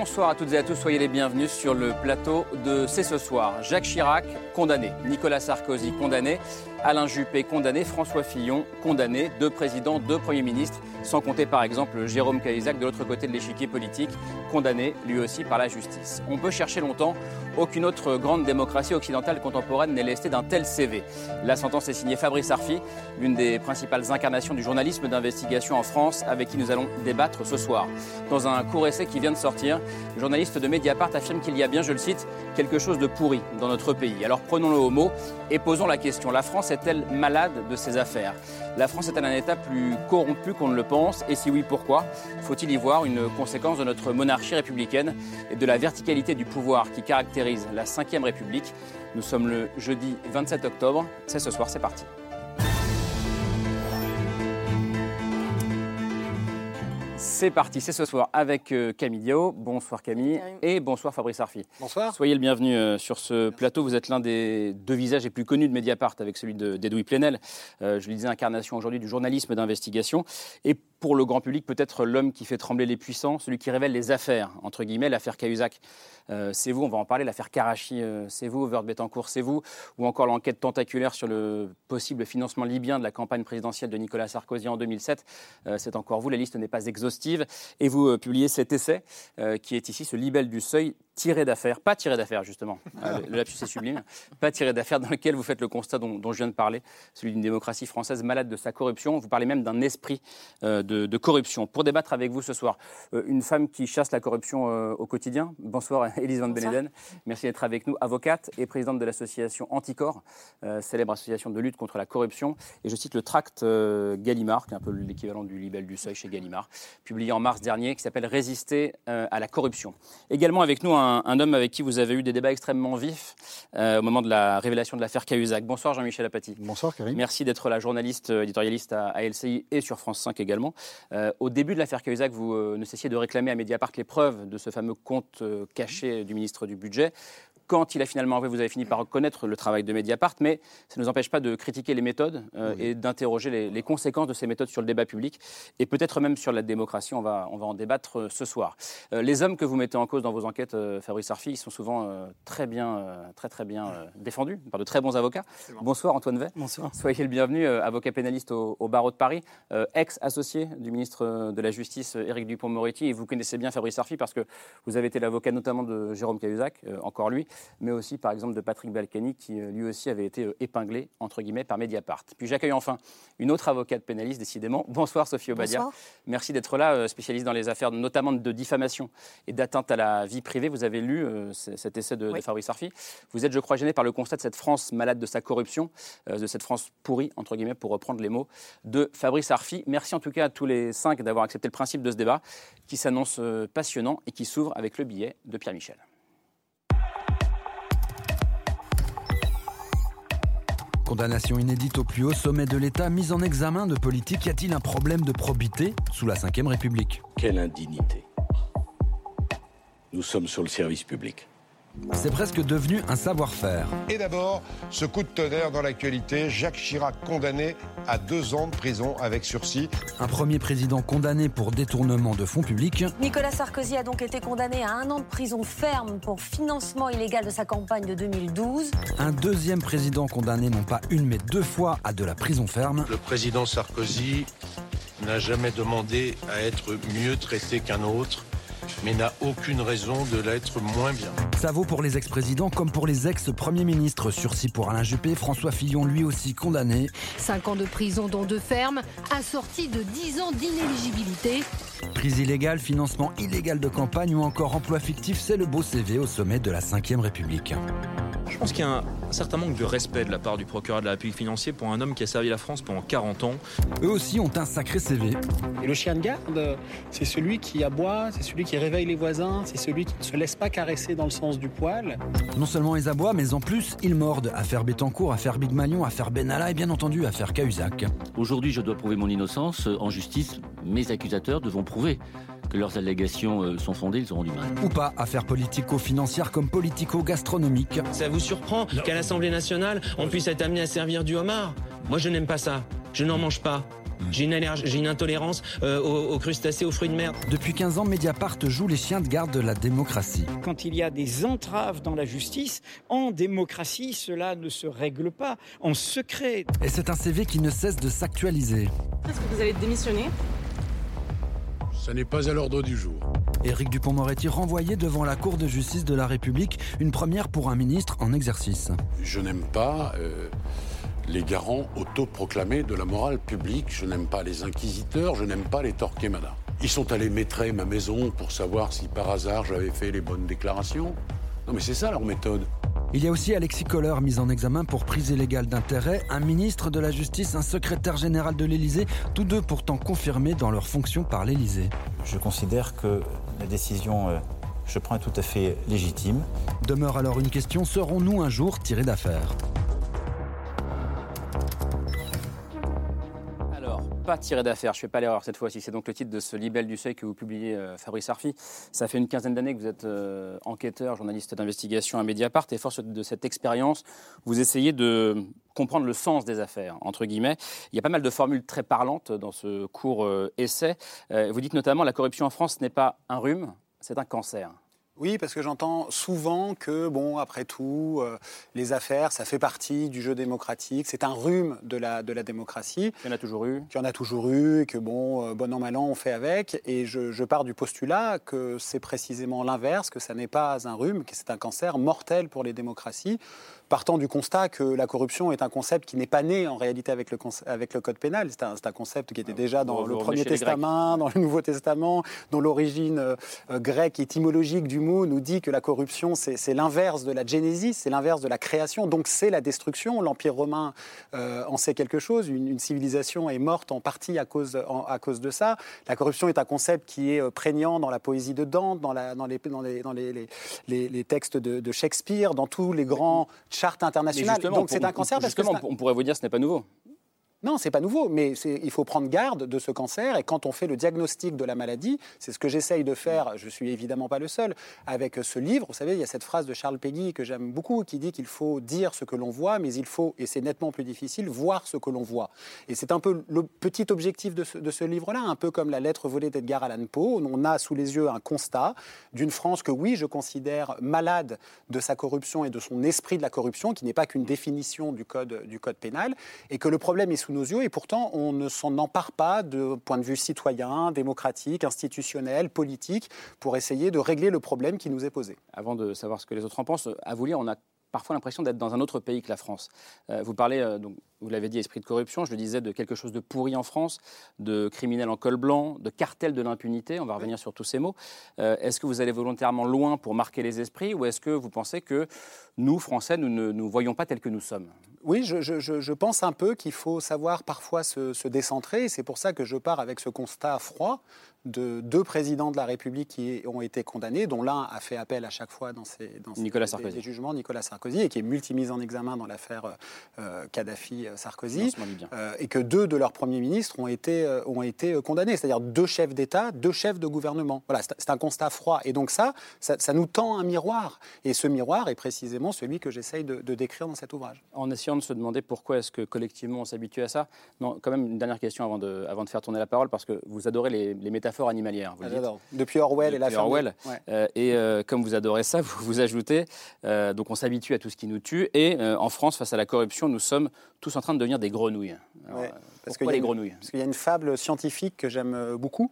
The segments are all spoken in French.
Bonsoir à toutes et à tous, soyez les bienvenus sur le plateau de C'est ce soir. Jacques Chirac, condamné. Nicolas Sarkozy, condamné. Alain Juppé, condamné. François Fillon, condamné. Deux présidents, deux premiers ministres, sans compter par exemple Jérôme Cahuzac de l'autre côté de l'échiquier politique, condamné lui aussi par la justice. On peut chercher longtemps, aucune autre grande démocratie occidentale contemporaine n'est lestée d'un tel CV. La sentence est signée Fabrice Arfi, l'une des principales incarnations du journalisme d'investigation en France, avec qui nous allons débattre ce soir. Dans un court essai qui vient de sortir, le journaliste de Mediapart affirme qu'il y a bien, je le cite, quelque chose de pourri dans notre pays. Alors prenons-le au mot et posons la question. La France est-elle malade de ses affaires? La France est-elle un État plus corrompu qu'on ne le pense Et si oui, pourquoi? Faut-il y voir une conséquence de notre monarchie républicaine et de la verticalité du pouvoir qui caractérise la Ve République? Nous sommes le jeudi 27 octobre. C'est ce soir, c'est parti. C'est parti, c'est ce soir avec euh, Camille Diao. Bonsoir Camille et bonsoir Fabrice Arfi. Bonsoir. Soyez le bienvenu euh, sur ce plateau. Vous êtes l'un des deux visages les plus connus de Mediapart avec celui d'Edoui Plenel. Euh, je le disais, incarnation aujourd'hui du journalisme d'investigation. Et pour le grand public, peut-être l'homme qui fait trembler les puissants, celui qui révèle les affaires, entre guillemets, l'affaire Cahuzac. c'est vous, on va en parler, l'affaire Karachi, c'est vous, Vert Betancourt, c'est vous, ou encore l'enquête tentaculaire sur le possible financement libyen de la campagne présidentielle de Nicolas Sarkozy en 2007. c'est encore vous, la liste n'est pas exhaustive. Et vous euh, publiez cet essai euh, qui est ici, ce libelle du seuil tiré d'affaires, pas tiré d'affaires justement, euh, le lapsus est sublime, pas tiré d'affaires dans lequel vous faites le constat dont, je viens de parler, celui d'une démocratie française malade de sa corruption. Vous parlez même d'un esprit de, corruption. Pour débattre avec vous ce soir, une femme qui chasse la corruption au quotidien. Bonsoir Elise Van Beneden, merci d'être avec nous, avocate et présidente de l'association Anticor, célèbre association de lutte contre la corruption. Et je cite le tract Gallimard, qui est un peu l'équivalent du libelle du seuil chez Gallimard, publié en mars dernier, qui s'appelle Résister euh, à la corruption. Également avec nous un, homme avec qui vous avez eu des débats extrêmement vifs euh, au moment de la révélation de l'affaire Cahuzac. Bonsoir Jean-Michel Apathy. Bonsoir Karim. Merci d'être la journaliste euh, éditorialiste à, LCI et sur France 5 également. au début de l'affaire Cahuzac, vous ne cessiez de réclamer à Mediapart les preuves de ce fameux compte caché du ministre du Budget quand il a finalement avoué, vous avez fini par reconnaître le travail de Mediapart, mais ça ne nous empêche pas de critiquer les méthodes euh, et d'interroger les, conséquences de ces méthodes sur le débat public et peut-être même sur la démocratie. On va, on va en débattre euh, ce soir. Euh, les hommes que vous mettez en cause dans vos enquêtes, Fabrice Arfi, ils sont souvent très bien, très très bien défendus par de très bons avocats. Bonsoir Antoine Vey. Bonsoir. Soyez le bienvenu, avocat pénaliste au, barreau de Paris, ex-associé du ministre de la Justice Éric Dupont-Moretti. Et vous connaissez bien Fabrice Arfi parce que vous avez été l'avocat notamment de Jérôme Cahuzac, encore lui, mais aussi par exemple de Patrick Balkany qui euh, lui aussi avait été euh, épinglé entre guillemets par Mediapart. Puis j'accueille enfin une autre avocate pénaliste décidément. Bonsoir Sophie Obadia. Merci d'être là, euh, spécialiste dans les affaires notamment de diffamation et d'atteinte à la vie privée. Vous avez lu cet essai de, Fabrice Arfi. Vous êtes, je crois, gêné par le constat de cette France malade de sa corruption, de cette France pourrie entre guillemets pour reprendre les mots de Fabrice Arfi. Merci en tout cas à tous les cinq d'avoir accepté le principe de ce débat qui s'annonce passionnant et qui s'ouvre avec le billet de Pierre Michel. Condamnation inédite au plus haut sommet de l'État, mise en examen de politique. Y a-t-il un problème de probité sous la Ve République? Quelle indignité. Nous sommes sur le service public. C'est presque devenu un savoir-faire. Et d'abord, ce coup de tonnerre dans l'actualité, Jacques Chirac condamné à deux ans de prison avec sursis. Un premier président condamné pour détournement de fonds publics. Nicolas Sarkozy a donc été condamné à un an de prison ferme pour financement illégal de sa campagne de 2012. Un deuxième président condamné non pas une mais deux fois à de la prison ferme. Le président Sarkozy n'a jamais demandé à être mieux traité qu'un autre mais n'a aucune raison de l'être moins bien. Ça vaut pour les ex-présidents comme pour les ex-premiers ministres. Sursis pour Alain Juppé, François Fillon lui aussi condamné. Cinq ans de prison dont deux fermes, assortis de 10 ans d'inéligibilité. Prise illégale, financement illégal de campagne ou encore emploi fictif, c'est le beau CV au sommet de la Ve République. Je pense qu'il y a un, un certain manque de respect de la part du procureur de la République financier pour un homme qui a servi la France pendant 40 ans. Eux aussi ont un sacré CV. Et le chien de garde, c'est celui qui aboie, c'est celui qui réveille les voisins, c'est celui qui ne se laisse pas caresser dans le sens du poil. Non seulement ils aboient, mais en plus ils mordent. Affaire Bettencourt, affaire Big Malion, affaire Benalla et bien entendu affaire Cahuzac. Aujourd'hui, je dois prouver mon innocence. En justice, mes accusateurs devront prouver que leurs allégations euh, sont fondées, ils auront du mal. Ou pas, affaire politico-financière comme politico-gastronomique. Ça vous surprend qu'à l'Assemblée nationale, on puisse être amené à servir du homard? Moi, je n'aime pas ça. Je n'en mange pas. J'ai une, allergie- j'ai une intolérance euh, aux, aux crustacés, aux fruits de mer. Depuis 15 ans, Mediapart joue les chiens de garde de la démocratie. Quand il y a des entraves dans la justice, en démocratie, cela ne se règle pas en secret. Et c'est un CV qui ne cesse de s'actualiser. Est-ce que vous allez démissionner Ça n'est pas à l'ordre du jour. Éric Dupont-Moretti renvoyé devant la Cour de justice de la République, une première pour un ministre en exercice. Je n'aime pas euh, les garants autoproclamés de la morale publique, je n'aime pas les inquisiteurs, je n'aime pas les Torquemada. Ils sont allés maîtrer ma maison pour savoir si par hasard j'avais fait les bonnes déclarations. Non mais c'est ça leur méthode. Il y a aussi Alexis Kohler mis en examen pour prise illégale d'intérêt, un ministre de la Justice, un secrétaire général de l'Élysée, tous deux pourtant confirmés dans leur fonction par l'Élysée. Je considère que la décision euh, que je prends est tout à fait légitime. Demeure alors une question, serons-nous un jour tirés d'affaire? Pas tiré d'affaire, je ne fais pas l'erreur cette fois-ci. C'est donc le titre de ce libelle du seuil que vous publiez, euh, Fabrice Arfi. Ça fait une quinzaine d'années que vous êtes euh, enquêteur, journaliste d'investigation à Mediapart, et force de cette expérience, vous essayez de comprendre le sens des affaires, entre guillemets. Il y a pas mal de formules très parlantes dans ce court euh, essai. Vous dites notamment la corruption en France n'est pas un rhume, c'est un cancer. Oui, parce que j'entends souvent que, bon, après tout, euh, les affaires, ça fait partie du jeu démocratique, c'est un rhume de la, de la démocratie. Il y en a toujours eu. Qu'il y en a toujours eu, et que, bon, euh, bon an, mal an, on fait avec. Et je, je pars du postulat que c'est précisément l'inverse, que ça n'est pas un rhume, que c'est un cancer mortel pour les démocraties. Partant du constat que la corruption est un concept qui n'est pas né en réalité avec le, avec le code pénal. C'est un, un concept qui était déjà dans vous le Premier Testament, dans le Nouveau Testament, dont l'origine euh, euh, grecque étymologique du mot nous dit que la corruption, c'est l'inverse de la génésis, c'est l'inverse de la création, donc c'est la destruction. L'Empire romain euh, en sait quelque chose. Une, une civilisation est morte en partie à cause, en- à cause de ça. La corruption est un concept qui est euh, prégnant dans la poésie de Dante, dans, la- dans les, dans les- dans les- les- les- les textes de, de Shakespeare, dans tous les grands internationales. justement, Donc c'est un cancer parce que on pourrait vous dire ce n'est pas nouveau. Non, c'est pas nouveau, mais il faut prendre garde de ce cancer. Et quand on fait le diagnostic de la maladie, c'est ce que j'essaye de faire. Je suis évidemment pas le seul. Avec ce livre, vous savez, il y a cette phrase de Charles Péguy que j'aime beaucoup, qui dit qu'il faut dire ce que l'on voit, mais il faut, et c'est nettement plus difficile, voir ce que l'on voit. Et c'est un peu le petit objectif de ce, de ce livre-là, un peu comme la lettre volée d'Edgar Allan Poe. On a sous les yeux un constat d'une France que, oui, je considère malade de sa corruption et de son esprit de la corruption, qui n'est pas qu'une définition du code, du code pénal, et que le problème est sous nos yeux, et pourtant on ne s'en empare pas de point de vue citoyen, démocratique, institutionnel, politique, pour essayer de régler le problème qui nous est posé. Avant de savoir ce que les autres en pensent, à vous lire, on a parfois l'impression d'être dans un autre pays que la France. Euh, vous parlez, euh, donc, vous l'avez dit, esprit de corruption, je le disais, de quelque chose de pourri en France, de criminels en col blanc, de cartel de l'impunité, on va revenir sur tous ces mots. Euh, est-ce que vous allez volontairement loin pour marquer les esprits ou est-ce que vous pensez que nous, Français, nous ne nous voyons pas tels que nous sommes? Oui, je, je- je- je pense un peu qu'il faut savoir parfois se, se décentrer. et C'est pour ça que je pars avec ce constat froid de deux présidents de la République qui ont été condamnés, dont l'un a fait appel à chaque fois dans ses, dans ses- Nicolas des- Sarkozy. des jugements, Nicolas Sarkozy, et qui est multimise en examen dans l'affaire euh, euh, Libyen. euh, et que deux de leurs premiers ministres ont été, euh, ont été euh, condamnés, c'est-à-dire deux chefs d'État, deux chefs de gouvernement. Voilà, c'est un constat froid. Et donc ça, ça, ça nous tend un miroir. Et ce miroir est précisément celui que j'essaye de- de décrire dans cet ouvrage. En essayant de se demander pourquoi est-ce que collectivement on s'habitue à ça Non, quand même une dernière question avant de, avant de faire tourner la parole, parce que vous adorez les, les métaphores animalières. Vous Ah, dites. Depuis Orwell et la de- Orwell. Ouais. Euh, et comme vous adorez ça, vous, vous ajoutez, donc on s'habitue à tout ce qui nous tue. Et en France, face à la corruption, nous sommes tous en train de devenir des grenouilles. Alors, Ouais. Euh, Parce Pourquoi les une- grenouilles Parce qu'il y a une fable scientifique que j'aime euh, beaucoup,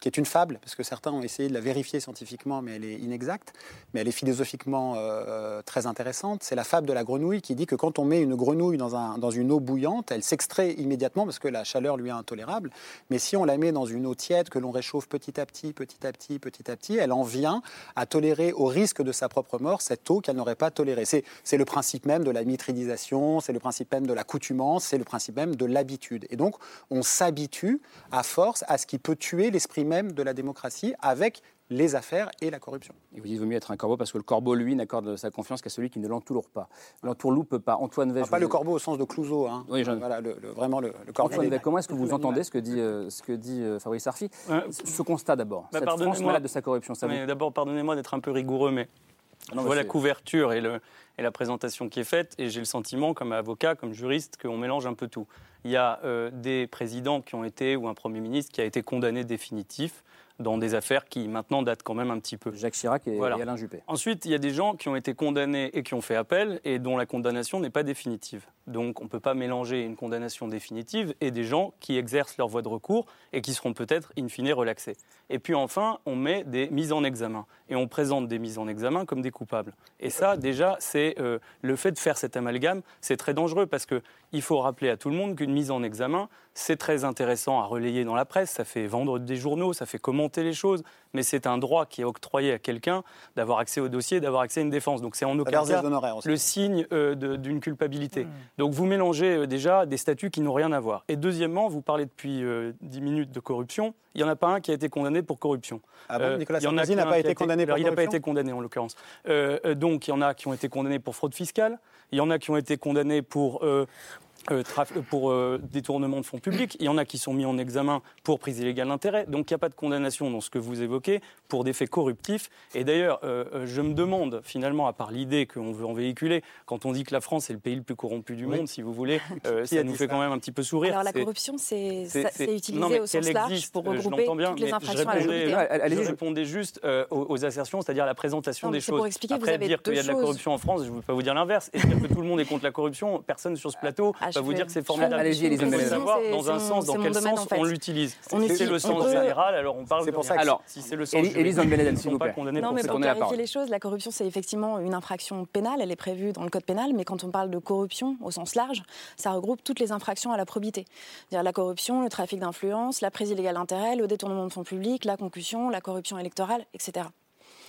qui est une fable, parce que certains ont essayé de la vérifier scientifiquement, mais elle est inexacte, mais elle est philosophiquement euh, très intéressante. C'est la fable de la grenouille qui dit que quand on met une grenouille dans, un, dans une eau bouillante, elle s'extrait immédiatement parce que la chaleur lui est intolérable. Mais si on la met dans une eau tiède que l'on réchauffe petit à petit, petit à petit, petit à petit, elle en vient à tolérer au risque de sa propre mort cette eau qu'elle n'aurait pas tolérée. C'est c'est le principe même de la mitridisation, c'est le principe même de l'accoutumance, c'est le principe même de l'habitude. Et donc, on s'habitue à force à ce qui peut tuer l'esprit même de la démocratie avec les affaires et la corruption. Et vous dites qu'il vaut mieux être un corbeau parce que le corbeau, lui, n'accorde sa confiance qu'à celui qui ne l'entoure pas. L'entourloupe pas. Antoine Veil. Ah, pas le corbeau au sens de Clouseau, hein. Oui, j'en- voilà, le- le- vraiment le, le corbeau. Antoine Veil, comment est-ce que vous entendez ce que dit, euh, ce que dit euh, Fabrice Arfi Ce constat d'abord, Bah, cette France pardonnez-moi. malade de sa corruption, ça vous- Mais D'abord, pardonnez-moi d'être un peu rigoureux, mais Non, je vois la couverture et, le- et la présentation qui est faite, et j'ai le sentiment, comme avocat, comme juriste, qu'on mélange un peu tout. Il y a euh, des présidents qui ont été, ou un Premier ministre qui a été condamné définitif dans des affaires qui maintenant datent quand même un petit peu. Jacques Chirac et, Voilà. et Alain Juppé. Ensuite, il y a des gens qui ont été condamnés et qui ont fait appel et dont la condamnation n'est pas définitive. Donc on ne peut pas mélanger une condamnation définitive et des gens qui exercent leur voie de recours et qui seront peut-être in fine relaxés. Et puis enfin, on met des mises en examen et on présente des mises en examen comme des coupables. Et ça, déjà, c'est euh, le fait de faire cet amalgame, c'est très dangereux parce que il faut rappeler à tout le monde qu'une mise en examen, c'est très intéressant à relayer dans la presse, ça fait vendre des journaux, ça fait commenter les choses, mais c'est un droit qui est octroyé à quelqu'un d'avoir accès au dossier, d'avoir accès à une défense. Donc c'est en aucun cas le signe euh, d'une culpabilité. Donc vous mélangez euh, déjà des statuts qui n'ont rien à voir. Et deuxièmement, vous parlez depuis euh, 10 minutes de corruption. Il n'y en a pas un qui a été condamné pour corruption. Ah bon, Euh, Nicolas il y en a Sarkozy n'a pas été condamné pour alors, Il n'a pas corruption été condamné en l'occurrence. Euh, euh, donc il y en a qui ont été condamnés pour fraude fiscale. Il y en a qui ont été condamnés pour euh, euh, pour euh, détournement de fonds publics. Il y en a qui sont mis en examen pour prise illégale d'intérêt. Donc il n'y a pas de condamnation dans ce que vous évoquez pour des faits corruptifs. Et d'ailleurs, euh, je me demande finalement, à part l'idée qu'on veut en véhiculer, quand on dit que la France est le pays le plus corrompu du Oui. monde, si vous voulez, euh, ça nous fait ça quand même un petit peu sourire. Alors la corruption, c'est utilisé non, mais au sens qu'elle large existe, pour je regrouper l'entends bien, toutes les infractions je à la répondais, je répondais juste euh, aux, aux assertions, c'est-à-dire la présentation Non, des choses. pour expliquer, vous Après, avez dire qu'il y a de la corruption en France, je ne veux pas vous dire l'inverse. Et dire que tout le monde est contre la corruption, personne sur ce plateau Je vous dire que c'est formidable. Allez-y, faut Bellez. savoir C'est- dans c'est un sens, dans c'est quel domaine, sens en fait. on l'utilise. On Si c'est utilise- le sens peut- général, alors on parle C'est de pour rien. ça que- Alors, si c'est le sens ils s'il vous pas plaît. Non, pour mais ça. pour clarifier les choses, la corruption, c'est effectivement une infraction pénale, elle est prévue dans le code pénal, mais quand on parle de corruption au sens large, ça regroupe toutes les infractions à la probité. C'est-à-dire la corruption, le trafic d'influence, la prise illégale d'intérêt, le détournement de fonds publics, la concussion, la corruption électorale, etc.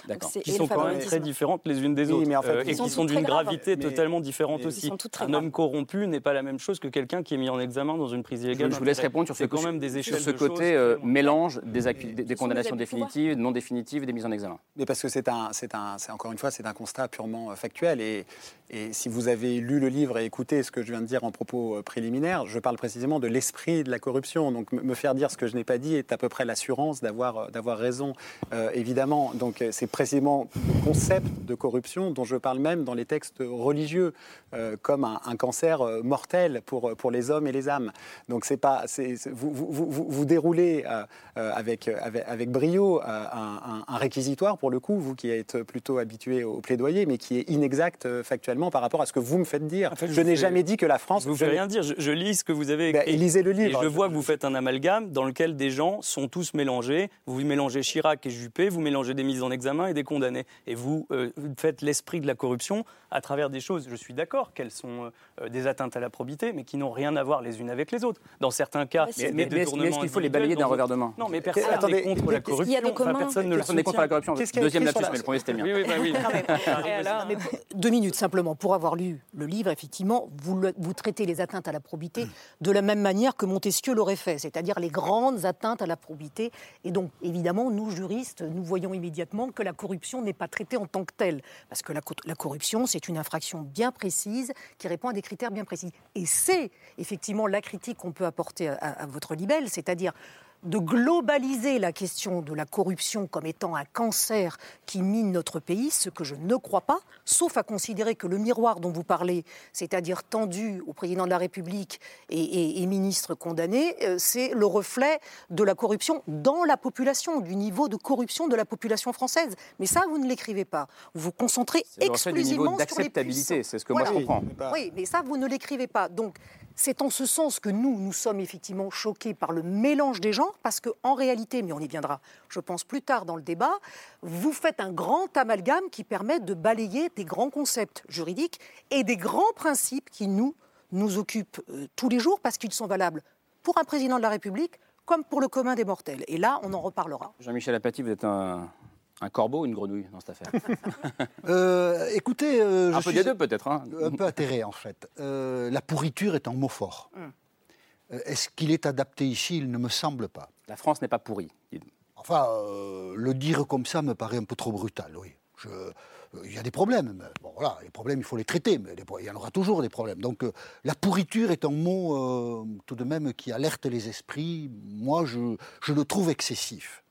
D'accord. qui sont quand même très différentes les unes des Oui, autres mais en fait, euh, et qui sont d'une graves. gravité Mais- totalement différente mais- aussi. Ils sont toutes très Un homme corrompu n'est pas la même chose que quelqu'un qui est mis en examen dans une prise illégale. je vous laisse répondre sur ce, quand même des sur échelles ce de côté choses euh, mélange des, accu- des- des sont condamnations définitives, non définitives, des mises en examen. Mais parce que c'est un, c'est un, c'est encore une fois, c'est un constat purement euh, factuel. Et, et si vous avez lu le livre et écouté ce que je viens de dire en propos préliminaires, je parle précisément de l'esprit de la corruption. Donc me faire dire ce que je n'ai pas dit est à peu près l'assurance d'avoir, d'avoir raison, euh, évidemment. Donc c'est précisément le concept de corruption dont je parle même dans les textes religieux, euh, comme un, un cancer euh, mortel pour, pour les hommes et les âmes. Donc c'est pas, c'est, vous, vous, vous, vous- vous déroulez euh, euh, avec, avec, avec brio euh, un, réquisitoire, pour le coup, vous qui êtes plutôt habitué au plaidoyer, mais qui est inexact euh, factuellement par rapport à ce que vous me faites dire. En fait, je n'ai fais- jamais dit que la France... Vous fais n'ai- rien dire, je, je lis ce que vous avez Ben, écrit. lisez le livre. Et je vois que vous faites un amalgame dans lequel des gens sont tous mélangés. Vous mélangez Chirac et Juppé, vous mélangez des mises en examen et des condamnés. Et vous euh, faites l'esprit de la corruption à travers des choses, je suis d'accord, qu'elles sont euh, des atteintes à la probité, mais qui n'ont rien à voir les unes avec les autres. Dans certains cas, Mais. Mais, mais- est-ce qu'il faut les balayer d'un revers de main Non, mais personne Attendez, n'est contre la corruption. Personne ne le Personne n'est contre la corruption. Deuxième lapsus, la- mais le premier c'était le mien. Oui, oui, bah deux minutes simplement. Pour avoir lu le livre, effectivement, vous traitez les atteintes à la probité de la même manière que Montesquieu l'aurait fait, c'est-à-dire les grandes atteintes à la probité. Et donc, évidemment, nous, juristes, nous voyons immédiatement que la corruption n'est pas traitée en tant que telle. Parce que la, co- la corruption, c'est une infraction bien précise qui répond à des critères bien précis. Et c'est effectivement la critique qu'on peut apporter à votre libelle, c'est-à-dire de globaliser la question de la corruption comme étant un cancer qui mine notre pays, ce que je ne crois pas, sauf à considérer que le miroir dont vous parlez, c'est-à-dire tendu au président de la République et, et- et ministre condamné, euh, c'est le reflet de la corruption dans la population, du niveau de corruption de la population française. Mais ça, vous ne l'écrivez pas. Vous vous concentrez exclusivement sur les d'acceptabilité, c'est ce que moi je comprends. Oui, mais ça, vous ne l'écrivez pas. Donc, c'est en ce sens que nous, nous sommes effectivement choqués par le mélange des genres, parce qu'en réalité, mais on y viendra, je pense, plus tard dans le débat, vous faites un grand amalgame qui permet de balayer des grands concepts juridiques et des grands principes qui nous, nous occupent euh, tous les jours, parce qu'ils sont valables pour un président de la République comme pour le commun des mortels. Et là, on en reparlera. Jean-Michel Apathy, vous êtes un, un corbeau ou une grenouille dans cette affaire Euh, écoutez, euh, Un je peu suis des deux, peut-être. hein. un peu atterré en fait. Euh, la pourriture est un mot fort. Hum. Euh, Est-ce qu'il est adapté ici? Il ne me semble pas. La France n'est pas pourrie. Enfin, euh, le dire comme ça me paraît un peu trop brutal, oui. Je- euh, Il y a des problèmes. mais bon, voilà, les problèmes, il faut les traiter, mais il y en aura toujours des problèmes. Donc, euh, la pourriture est un mot euh, tout de même qui alerte les esprits. Moi, je, je le trouve excessif.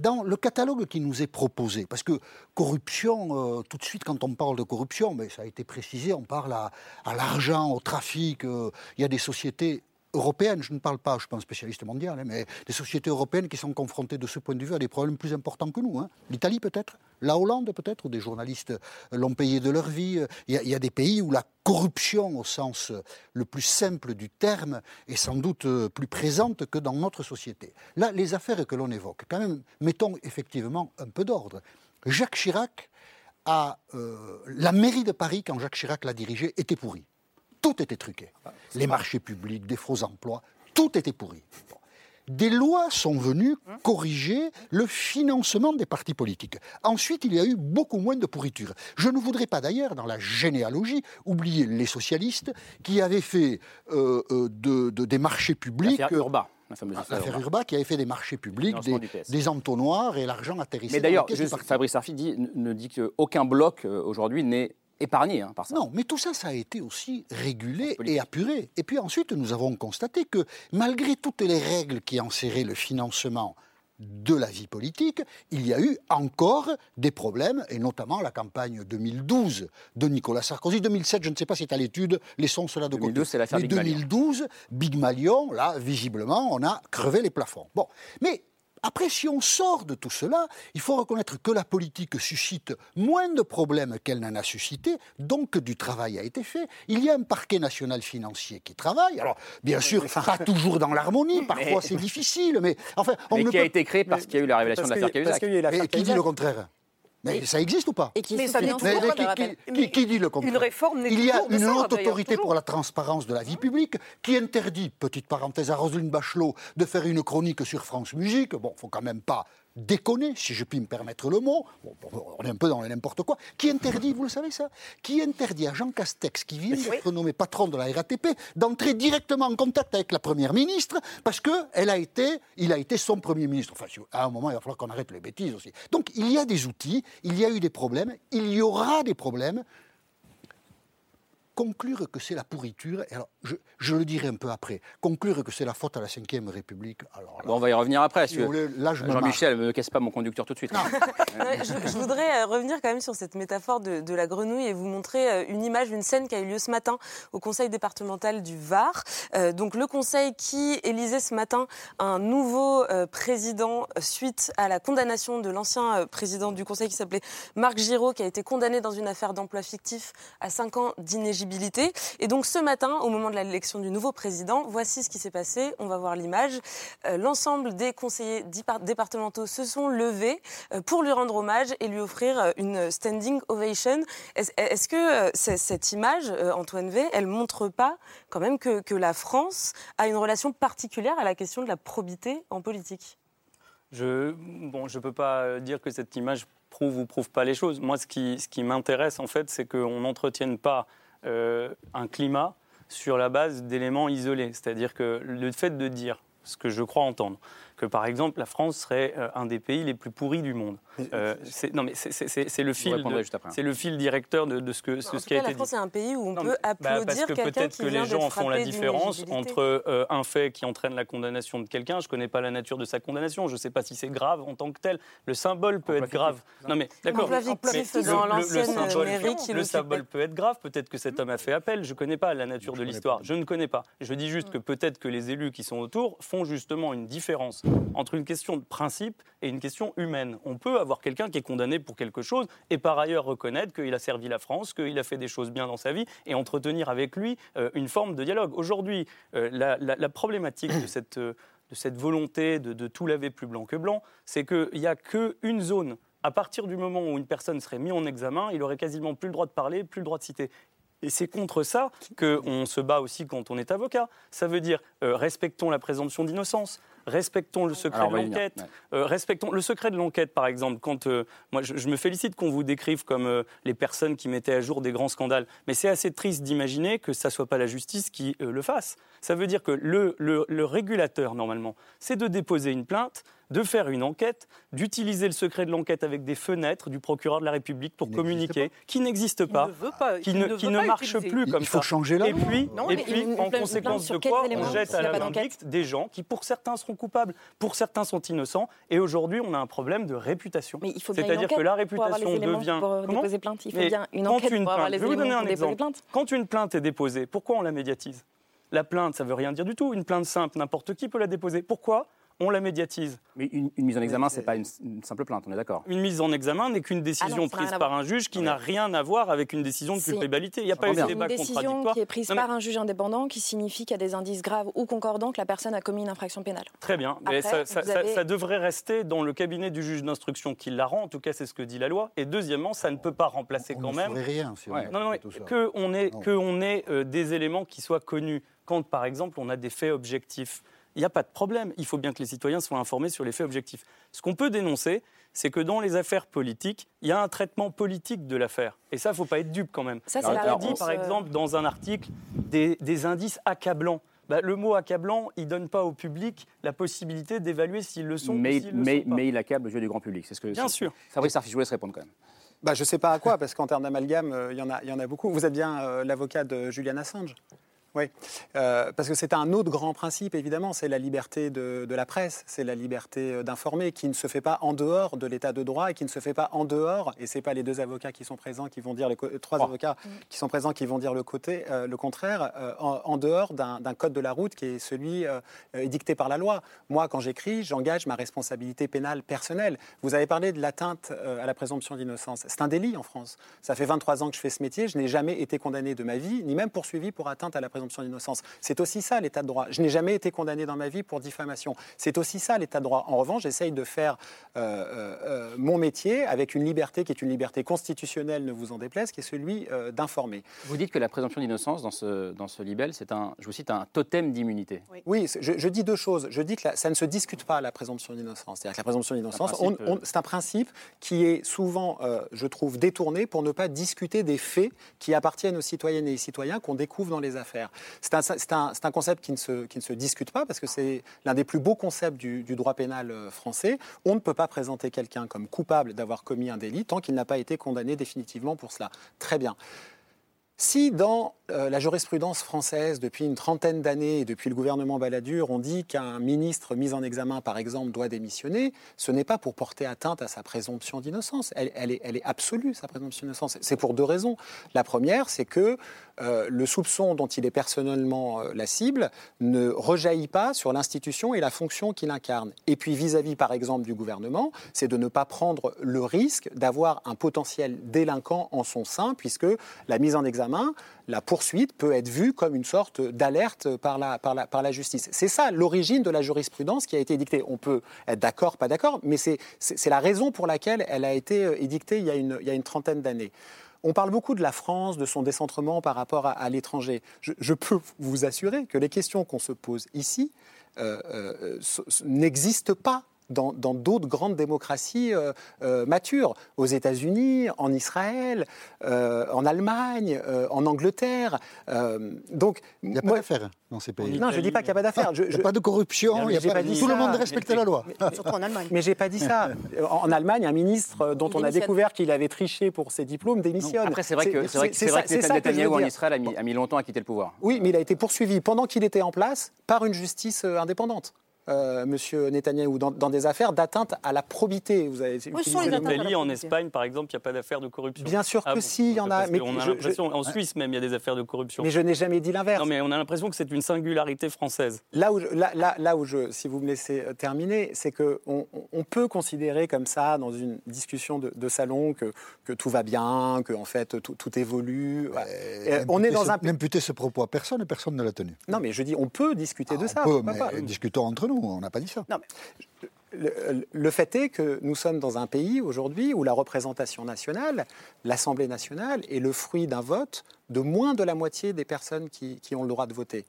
Dans le catalogue qui nous est proposé, parce que corruption, euh, tout de suite, quand on parle de corruption, mais ça a été précisé, on parle à, à l'argent, au trafic. euh, il y a des sociétés européennes, je ne parle pas, je suis pas un spécialiste mondial, hein, mais des sociétés européennes qui sont confrontées de ce point de vue à des problèmes plus importants que nous. hein. L'Italie peut-être, la Hollande peut-être, où des journalistes euh, l'ont payé de leur vie. Il y, a, des pays où la corruption, au sens euh, le plus simple du terme, est sans doute euh, plus présente que dans notre société. Là, les affaires que l'on évoque, quand même, mettons effectivement un peu d'ordre. Jacques Chirac a la mairie de Paris, quand Jacques Chirac l'a dirigée, était pourrie. Tout était truqué. Les marchés publics, des faux emplois, tout était pourri. Bon. Des lois sont venues corriger le financement des partis politiques. Ensuite, il y a eu beaucoup moins de pourriture. Je ne voudrais pas d'ailleurs, dans la généalogie, oublier les socialistes qui avaient fait euh, euh, de, de- des marchés publics. L'affaire Urba, la fameuse affaire L'affaire Urba. Urba qui avait fait des marchés publics, des, entonnoirs et l'argent atterrissait. Mais d'ailleurs. Fabrice Arfi dit, ne- ne dit qu'aucun bloc euh, aujourd'hui n'est épargné hein, par ça. Non, mais tout ça, ça a été aussi régulé et apuré. Et puis ensuite, nous avons constaté que malgré toutes les règles qui enserraient le financement de la vie politique, il y a eu encore des problèmes, et notamment la campagne 2012 de Nicolas Sarkozy. 2007, je ne sais pas si c'est à l'étude, laissons cela de 2012, côté. Mais Big Malion. 2012, Big Malion, là, visiblement, on a crevé les plafonds. Bon, mais après, si on sort de tout cela, il faut reconnaître que la politique suscite moins de problèmes qu'elle n'en a suscité, donc que du travail a été fait. Il y a un parquet national financier qui travaille. Alors, bien sûr, pas toujours dans l'harmonie, parfois c'est difficile, mais enfin, on Mais ne qui a été créé parce qu'il y a eu la révélation de l'affaire Cahuzac. Et qui dit le contraire? Mais ça existe ou pas Et qui mais se ça finance mais- toujours, mais je qui, rappelle. qui- qui- qui dit le contraire Une réforme n'est Il y a une haute autorité pour la transparence de la vie publique qui interdit, petite parenthèse à Roselyne Bachelot, de faire une chronique sur France Musique. Bon, faut quand même pas déconner, si je puis me permettre le mot. On est un peu dans le n'importe quoi. Qui interdit, vous le savez ça? Qui interdit à Jean Castex, qui vient d'être nommé patron de la RATP, d'entrer directement en contact avec la première ministre parce que elle a été, il a été son premier ministre. Enfin, à un moment, il va falloir qu'on arrête les bêtises aussi. Donc, il y a des outils, il y a eu des problèmes, il y aura des problèmes conclure que c'est la pourriture, et alors je, je le dirai un peu après, conclure que c'est la faute à la Ve République, alors là, Bon, on va y revenir après. Si je me Jean-Michel, ne casse pas mon conducteur tout de suite. Je, je voudrais euh, revenir quand même sur cette métaphore de, de la grenouille et vous montrer euh, une image, une scène qui a eu lieu ce matin au conseil départemental du Var. Euh, donc le conseil qui élisait ce matin un nouveau euh, président suite à la condamnation de l'ancien euh, président du conseil qui s'appelait Marc Giraud, qui a été condamné dans une affaire d'emploi fictif à 5 ans d'inégibilité. Et donc ce matin, au moment de l'élection du nouveau président, voici ce qui s'est passé. On va voir l'image. Euh, L'ensemble des conseillers départementaux se sont levés euh, pour lui rendre hommage et lui offrir euh, une standing ovation. Est-ce que cette image, Antoine V, elle montre pas quand même que, la France a une relation particulière à la question de la probité en politique? Je bon, je peux pas dire que cette image prouve ou prouve pas les choses. Moi, ce qui, ce qui m'intéresse, en fait, c'est qu'on n'entretienne pas un climat sur la base d'éléments isolés. C'est-à-dire que le fait de dire, ce que je crois entendre, que par exemple la France serait euh, un des pays les plus pourris du monde. Euh, c'est- non, mais c'est- le fil, après. c'est le fil directeur de, de ce que, ce, En ce tout qui a la été dit. France est un pays où on peut Bah, applaudir parce que peut-être que les gens font la différence entre euh, un fait qui entraîne la condamnation de quelqu'un. Je ne connais pas la nature de sa condamnation. Je ne sais pas si c'est grave en tant que tel. Le symbole peut être grave. Non mais d'accord. Le- symbole- mairie qui Le l'occupait. symbole peut être grave. Peut-être que cet homme a fait appel. Je ne connais pas la nature de l'histoire. Je ne connais pas. Je dis juste que peut-être que les élus qui sont autour font justement une différence entre une question de principe et une question humaine. On peut avoir quelqu'un qui est condamné pour quelque chose et par ailleurs reconnaître qu'il a servi la France, qu'il a fait des choses bien dans sa vie et entretenir avec lui euh, une forme de dialogue. Aujourd'hui, euh, la, problématique de cette, euh, volonté de, tout laver plus blanc que blanc, c'est qu'il n'y a qu'une zone. À partir du moment où une personne serait mise en examen, il aurait quasiment plus le droit de parler, plus le droit de citer. Et c'est contre ça qu'on se bat aussi quand on est avocat. Ça veut dire respectons la présomption d'innocence, respectons le secret Alors, de l'enquête, ouais. euh, respectons le secret de l'enquête, par exemple. Quand euh, moi, je, je me félicite qu'on vous décrive comme euh, les personnes qui mettaient à jour des grands scandales, mais c'est assez triste d'imaginer que ça soit pas la justice qui euh, le fasse. Ça veut dire que le, le- le régulateur normalement, c'est de déposer une plainte, de faire une enquête, d'utiliser le secret de l'enquête avec des fenêtres du procureur de la République pour communiquer, qui n'existe pas, qui il ne, ne qui veut ne pas marche utiliser. plus Il comme faut ça. changer la et loi. puis, Non, et puis une- en une conséquence de quoi on jette à la vindicte des gens qui, pour certains, seront coupables, pour certains sont innocents. Et aujourd'hui, on a un problème de réputation. Mais il faut C'est-à-dire que la réputation devient. pour, euh, déposer plainte. Il faut bien une enquête une pour avoir les Je vais vous donner éléments un pour déposer exemple. plainte. Quand une plainte est déposée, pourquoi on la médiatise? La plainte, ça veut rien dire du tout. Une plainte simple, n'importe qui peut la déposer. Pourquoi? On la médiatise Mais une, une mise en examen, c'est pas une, une simple plainte, on est d'accord. Une mise en examen n'est qu'une Ah décision non, prise par un juge qui n'a rien à voir avec une décision de culpabilité. Il n'y a pas eu de C'est débat une décision contradictoire. qui est prise Non, mais- par un juge indépendant qui signifie qu'il y a des indices graves ou concordants que la personne a commis une infraction pénale. Très bien, Après, ça, ça- vous ça- avez- ça devrait rester dans le cabinet du juge d'instruction qui la rend, en tout cas c'est ce que dit la loi. Et deuxièmement, ça ne peut pas remplacer On quand ne même... rien si on Ouais. Non, ait, Non. que on ait euh, des éléments qui soient connus. Quand, par exemple, on a des faits objectifs, il n'y a pas de problème. Il faut bien que les citoyens soient informés sur les faits objectifs. Ce qu'on peut dénoncer, c'est que dans les affaires politiques, il y a un traitement politique de l'affaire. Et ça, il ne faut pas être dupe quand même. Ça, c'est On la dit, par euh, exemple, dans un article, des, des indices accablants. Bah, le mot accablant, il ne donne pas au public la possibilité d'évaluer s'ils le sont mais, ou s'ils le mais, sont pas. mais il accable aux yeux du grand public. C'est ce que, Bien c'est- sûr. Fabrice Arfi, je vous laisse répondre quand même. Bah, je ne sais pas à quoi, parce qu'en termes d'amalgame, euh, il y, en a- il y en a beaucoup. Vous êtes bien euh, l'avocat de Julian Assange oui, Euh, parce que c'est un autre grand principe, évidemment, c'est la liberté de, de la presse, c'est la liberté euh, d'informer, qui ne se fait pas en dehors de l'état de droit et qui ne se fait pas en dehors, et ce n'est pas les deux avocats qui sont présents qui vont dire, co- euh, trois avocats qui sont présents qui vont dire le, côté, euh, le contraire, euh, en, en dehors d'un code de la route qui est celui euh, euh, dicté par la loi. Moi, quand j'écris, j'engage ma responsabilité pénale personnelle. Vous avez parlé de l'atteinte à la présomption d'innocence. C'est un délit en France. Ça fait 23 ans que je fais ce métier, je n'ai jamais été condamné de ma vie, ni même poursuivi pour atteinte à la présomption d'innocence. C'est aussi ça l'état de droit. Je n'ai jamais été condamné dans ma vie pour diffamation. C'est aussi ça l'état de droit. En revanche, j'essaye de faire euh, euh, euh, mon métier avec une liberté qui est une liberté constitutionnelle, ne vous en déplaise, qui est celui euh, d'informer. Vous dites que la présomption d'innocence dans ce, dans ce libelle, c'est un, je vous cite, un totem d'immunité. Oui, je, je dis deux choses. Je dis que la- ça ne se discute pas, la présomption d'innocence. C'est-à-dire que la présomption d'innocence, C'est un principe, on- c'est un principe qui est souvent, euh, je trouve, détourné pour ne pas discuter des faits qui appartiennent aux citoyennes et aux citoyens qu'on découvre dans les affaires. C'est un, concept qui ne, se, discute pas parce que c'est l'un des plus beaux concepts du, du droit pénal euh, français. On ne peut pas présenter quelqu'un comme coupable d'avoir commis un délit tant qu'il n'a pas été condamné définitivement pour cela. Très bien. Si dans euh, la jurisprudence française, depuis une trentaine d'années et depuis le gouvernement Balladur, on dit qu'un ministre mis en examen, par exemple, doit démissionner, ce n'est pas pour porter atteinte à sa présomption d'innocence. Elle, est absolue, sa présomption d'innocence. C'est pour deux raisons. La première, c'est que euh, le soupçon dont il est personnellement euh, la cible ne rejaillit pas sur l'institution et la fonction qu'il incarne. Et puis vis-à-vis, par exemple, du gouvernement, c'est de ne pas prendre le risque d'avoir un potentiel délinquant en son sein, puisque la mise en examen, la poursuite peut être vue comme une sorte d'alerte par la, justice. C'est ça l'origine de la jurisprudence qui a été dictée. On peut être d'accord, pas d'accord, mais c'est la raison pour laquelle elle a été euh, édictée il y a une, il y a une trentaine d'années. On parle beaucoup de la France, de son décentrement par rapport à, l'étranger. Je, peux vous assurer que les questions qu'on se pose ici euh, euh, n'existent pas dans d'autres grandes démocraties euh, euh, matures, aux États-Unis, en Israël, euh, en Allemagne, euh, en Angleterre. Euh, donc, Il n'y a pas d'affaires dans ces pays. non, je ne dis pas qu'il n'y a pas d'affaires. Il n'y a pas de corruption, il y a pas- dit tout le monde respecte la loi. Surtout en Allemagne. Mais j'ai pas dit ça. En Allemagne, un ministre dont Il on a découvert qu'il avait triché pour ses diplômes démissionne. Après, c'est vrai que, c'est vrai que, c'est vrai que ça- que veux en. Israël a mis, a mis longtemps à quitter le pouvoir. Oui, mais il a été poursuivi pendant qu'il était en place par une justice indépendante. Euh, Monsieur Netanyahou, dans, dans des affaires d'atteinte à la probité. Vous avez utilisé En le mot. Italie, en Espagne, par exemple, il n'y a pas d'affaire de corruption. Bien sûr que Ah bon si, il y en a, mais qu'on a je- l'impression, je- en Suisse même, il y a des affaires de corruption. Mais je n'ai jamais dit l'inverse. Non, mais on a l'impression que c'est une singularité française. Là où, je, là, là, là où je, si vous me laissez euh, terminer, c'est qu'on on, on peut considérer comme ça, dans une discussion de, de salon, que, que tout va bien, que en fait tout, tout évolue. Euh, on est dans un. N'imputer ce propos à personne et personne ne l'a tenu. Non, mais je dis, on peut discuter de On ça. peut, mais pas. discutons entre nous, on n'a pas dit ça. Non, mais le, le fait est que nous sommes dans un pays aujourd'hui où la représentation nationale, l'Assemblée nationale, est le fruit d'un vote de moins de la moitié des personnes qui, qui ont le droit de voter.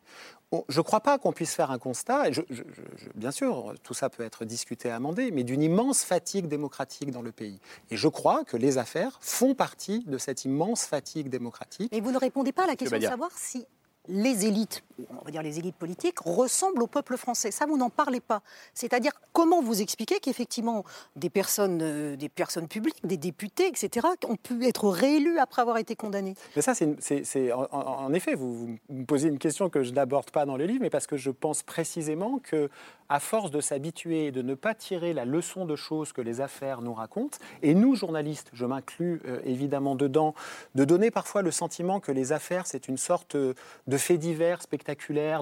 On- je ne crois pas qu'on puisse faire un constat, et je- je- je- bien sûr, tout ça peut être discuté, amendé, mais d'une immense fatigue démocratique dans le pays. Et je crois que les affaires font partie de cette immense fatigue démocratique. Mais vous ne répondez pas à la question de savoir si les élites, on va dire les élites politiques, ressemblent au peuple français. Ça, vous n'en parlez pas. C'est-à-dire, comment vous expliquez qu'effectivement, des personnes, euh, des personnes publiques, des députés, etc., ont pu être réélus après avoir été condamnés? Mais ça, c'est, en, effet, vous, vous me posez une question que je n'aborde pas dans le livre, mais parce que je pense précisément que, à force de s'habituer et de ne pas tirer la leçon de choses que les affaires nous racontent, et nous, journalistes, je m'inclus euh, évidemment dedans, de donner parfois le sentiment que les affaires, c'est une sorte euh, de fait divers spectaculaire,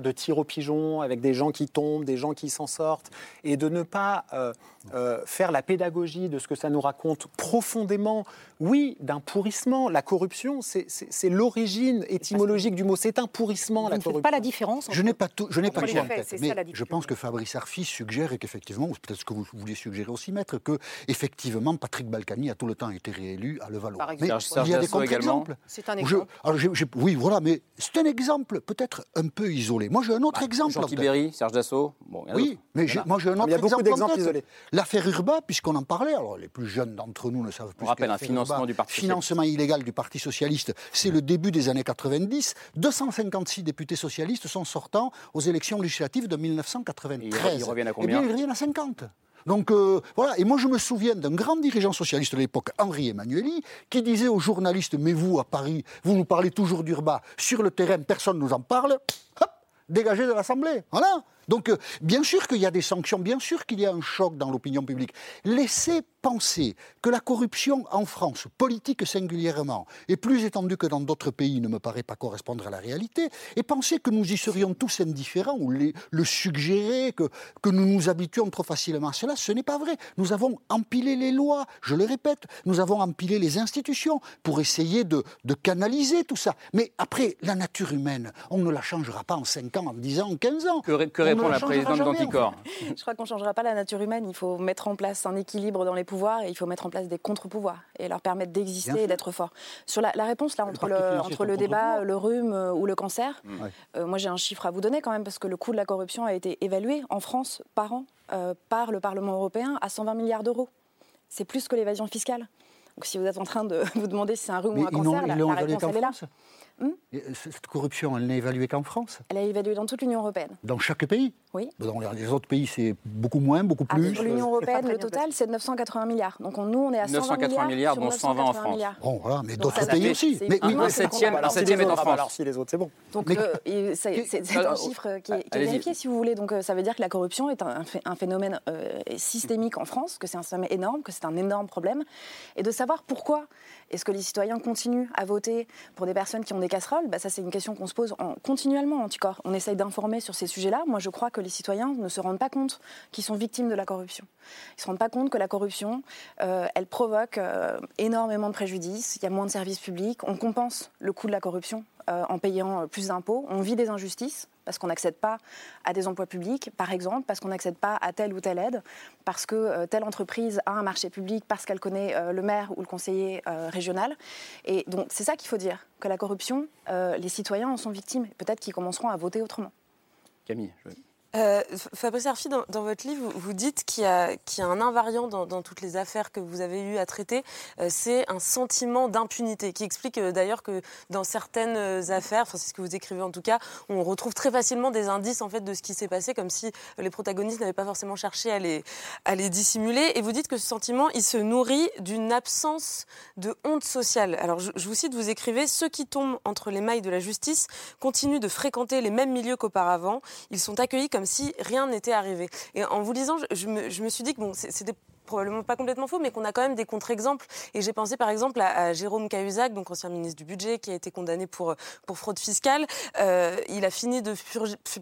de tir au pigeon, avec des gens qui tombent, des gens qui s'en sortent, et de ne pas euh, euh, faire la pédagogie de ce que ça nous raconte profondément, oui, d'un pourrissement. La corruption, c'est- l'origine étymologique du mot. C'est un pourrissement, Vous la ne faites corruption. pas la différence Je n'ai pas tout, je n'ai pas les tout en faits, tête, c'est mais ça la je pense que Fabrice Arfi suggère et qu'effectivement, ou peut-être ce que vous vouliez suggérer aussi, maître, que effectivement Patrick Balkany a tout le temps été réélu à Levallois. Par Mais exemple. il y a des contre-exemples. C'est un Je- exemple. oui, voilà, mais c'est un exemple peut-être un peu isolé. Moi, j'ai un autre exemple. Jean. Tibéry, Serge Dassault. Bon, il y en a Oui, mais moi j'ai un autre Il y a beaucoup exemple d'exemples isolés. L'affaire Urba, puisqu'on en parlait, alors les plus jeunes d'entre nous ne savent plus. On ce rappelle un l'affaire financement Urba. du Parti Financement illégal du Parti socialiste, c'est le début des années 90. 256 députés socialistes sont sortants aux élections législatives de 1993. Et ils reviennent à Eh combien bien, ils reviennent à 50. Donc euh, voilà, et moi je me souviens d'un grand dirigeant socialiste de l'époque, Henri Emmanueli, qui disait aux journalistes Mais vous, à Paris, vous nous parlez toujours d'Urba, sur le terrain, personne ne nous en parle, hop, dégagez de l'Assemblée. Voilà. Donc, euh, bien sûr qu'il y a des sanctions, bien sûr qu'il y a un choc dans l'opinion publique. Laissez penser que la corruption en France, politique singulièrement, est plus étendue que dans d'autres pays, ne me paraît pas correspondre à la réalité. Et penser que nous y serions tous indifférents ou les- le suggérer, que, que nous nous habituons trop facilement à cela, ce n'est pas vrai. Nous avons empilé les lois, je le répète, nous avons empilé les institutions pour essayer de, de canaliser tout ça. Mais après, la nature humaine, on ne la changera pas en 5 ans, en 10 ans, en 15 ans. Que, répond la présidente d'Anticor Je crois qu'on ne changera pas la nature humaine. Il faut mettre en place un équilibre dans les pouvoirs et il faut mettre en place des contre-pouvoirs et leur permettre d'exister et d'être forts. Sur la, la réponse, là, entre le, entre débat, le rhume euh, ou le cancer, Ouais. euh, moi j'ai un chiffre à vous donner quand même parce que le coût de la corruption a été évalué en France par an euh, par le Parlement européen à 120 milliards d'euros. C'est plus que l'évasion fiscale. Donc si vous êtes en train de vous demander si c'est un rhume Mais ou un cancer, la, la réponse elle est là. Et Cette corruption, elle n'est évaluée qu'en France? Elle est évaluée dans toute l'Union européenne. Dans chaque pays? Oui. Dans les autres pays, c'est beaucoup moins, beaucoup Ah, plus. Sur l'Union européenne, le total, c'est 980 milliards. Donc on- nous, on est à 120 980 milliards, dont 120 en 980 France. milliards. Bon, voilà, mais d'autres ça pays aussi. Mais, mais- Un septième, un septième est en France. alors si les autres, c'est bon. Donc Mais- euh, c'est un chiffre qui est, qui est allez-y. vérifié, si vous voulez. Donc euh, ça veut dire que la corruption est un, phé- un phénomène euh, systémique en France, que c'est un phénomène énorme, que c'est un énorme problème. Et de savoir pourquoi est-ce que les citoyens continuent à voter pour des personnes qui ont des casseroles, bah, ça c'est une question qu'on se pose en- continuellement en Anticor. On essaye d'informer sur ces sujets-là. Moi je crois que les citoyens ne se rendent pas compte qu'ils sont victimes de la corruption. Ils ne se rendent pas compte que la corruption, euh, elle provoque euh, énormément de préjudices. Il y a moins de services publics. On compense le coût de la corruption euh, en payant plus d'impôts. On vit des injustices parce qu'on n'accède pas à des emplois publics, par exemple, parce qu'on n'accède pas à telle ou telle aide, parce que telle entreprise a un marché public, parce qu'elle connaît le maire ou le conseiller régional. Et donc c'est ça qu'il faut dire, que la corruption, les citoyens en sont victimes. Peut-être qu'ils commenceront à voter autrement. Camille, Euh, Fabrice Arfi, dans, votre livre, vous, dites qu'il y, a- un invariant dans, toutes les affaires que vous avez eu à traiter, euh, c'est un sentiment d'impunité, qui explique euh, d'ailleurs que dans certaines affaires, enfin c'est ce que vous écrivez en tout cas, on retrouve très facilement des indices en fait de ce qui s'est passé, comme si les protagonistes n'avaient pas forcément cherché à les, à les dissimuler. Et vous dites que ce sentiment, il se nourrit d'une absence de honte sociale. Alors je, je vous cite, vous écrivez ceux qui tombent entre les mailles de la justice continuent de fréquenter les mêmes milieux qu'auparavant. Ils sont accueillis comme si rien n'était arrivé. Et en vous lisant, je, me, je me suis dit que bon, c'était probablement pas complètement faux, mais qu'on a quand même des contre-exemples. Et j'ai pensé par exemple à, Jérôme Cahuzac, donc ancien ministre du Budget, qui a été condamné pour, pour fraude fiscale. Euh, il a fini de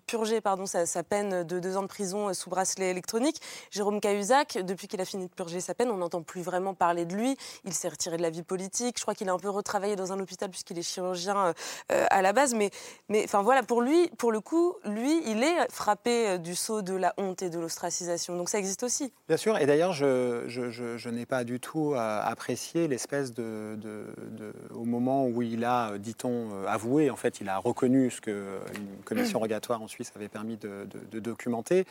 purger, pardon, sa, peine de deux ans de prison sous bracelet électronique. Jérôme Cahuzac, depuis qu'il a fini de purger sa peine, on n'entend plus vraiment parler de lui. Il s'est retiré de la vie politique. Je crois qu'il a un peu retravaillé dans un hôpital puisqu'il est chirurgien euh, euh, à la base. Mais, mais enfin voilà, pour lui, pour le coup, lui, il est frappé euh, du sceau de la honte et de l'ostracisation. Donc ça existe aussi. Bien sûr, et d'ailleurs, je, je- je- je n'ai pas du tout euh, apprécié l'espèce de, de- de- Au moment où il a, euh, dit-on, euh, avoué, en fait, il a reconnu ce qu'une commission rogatoire en Suisse avait permis de, documenter,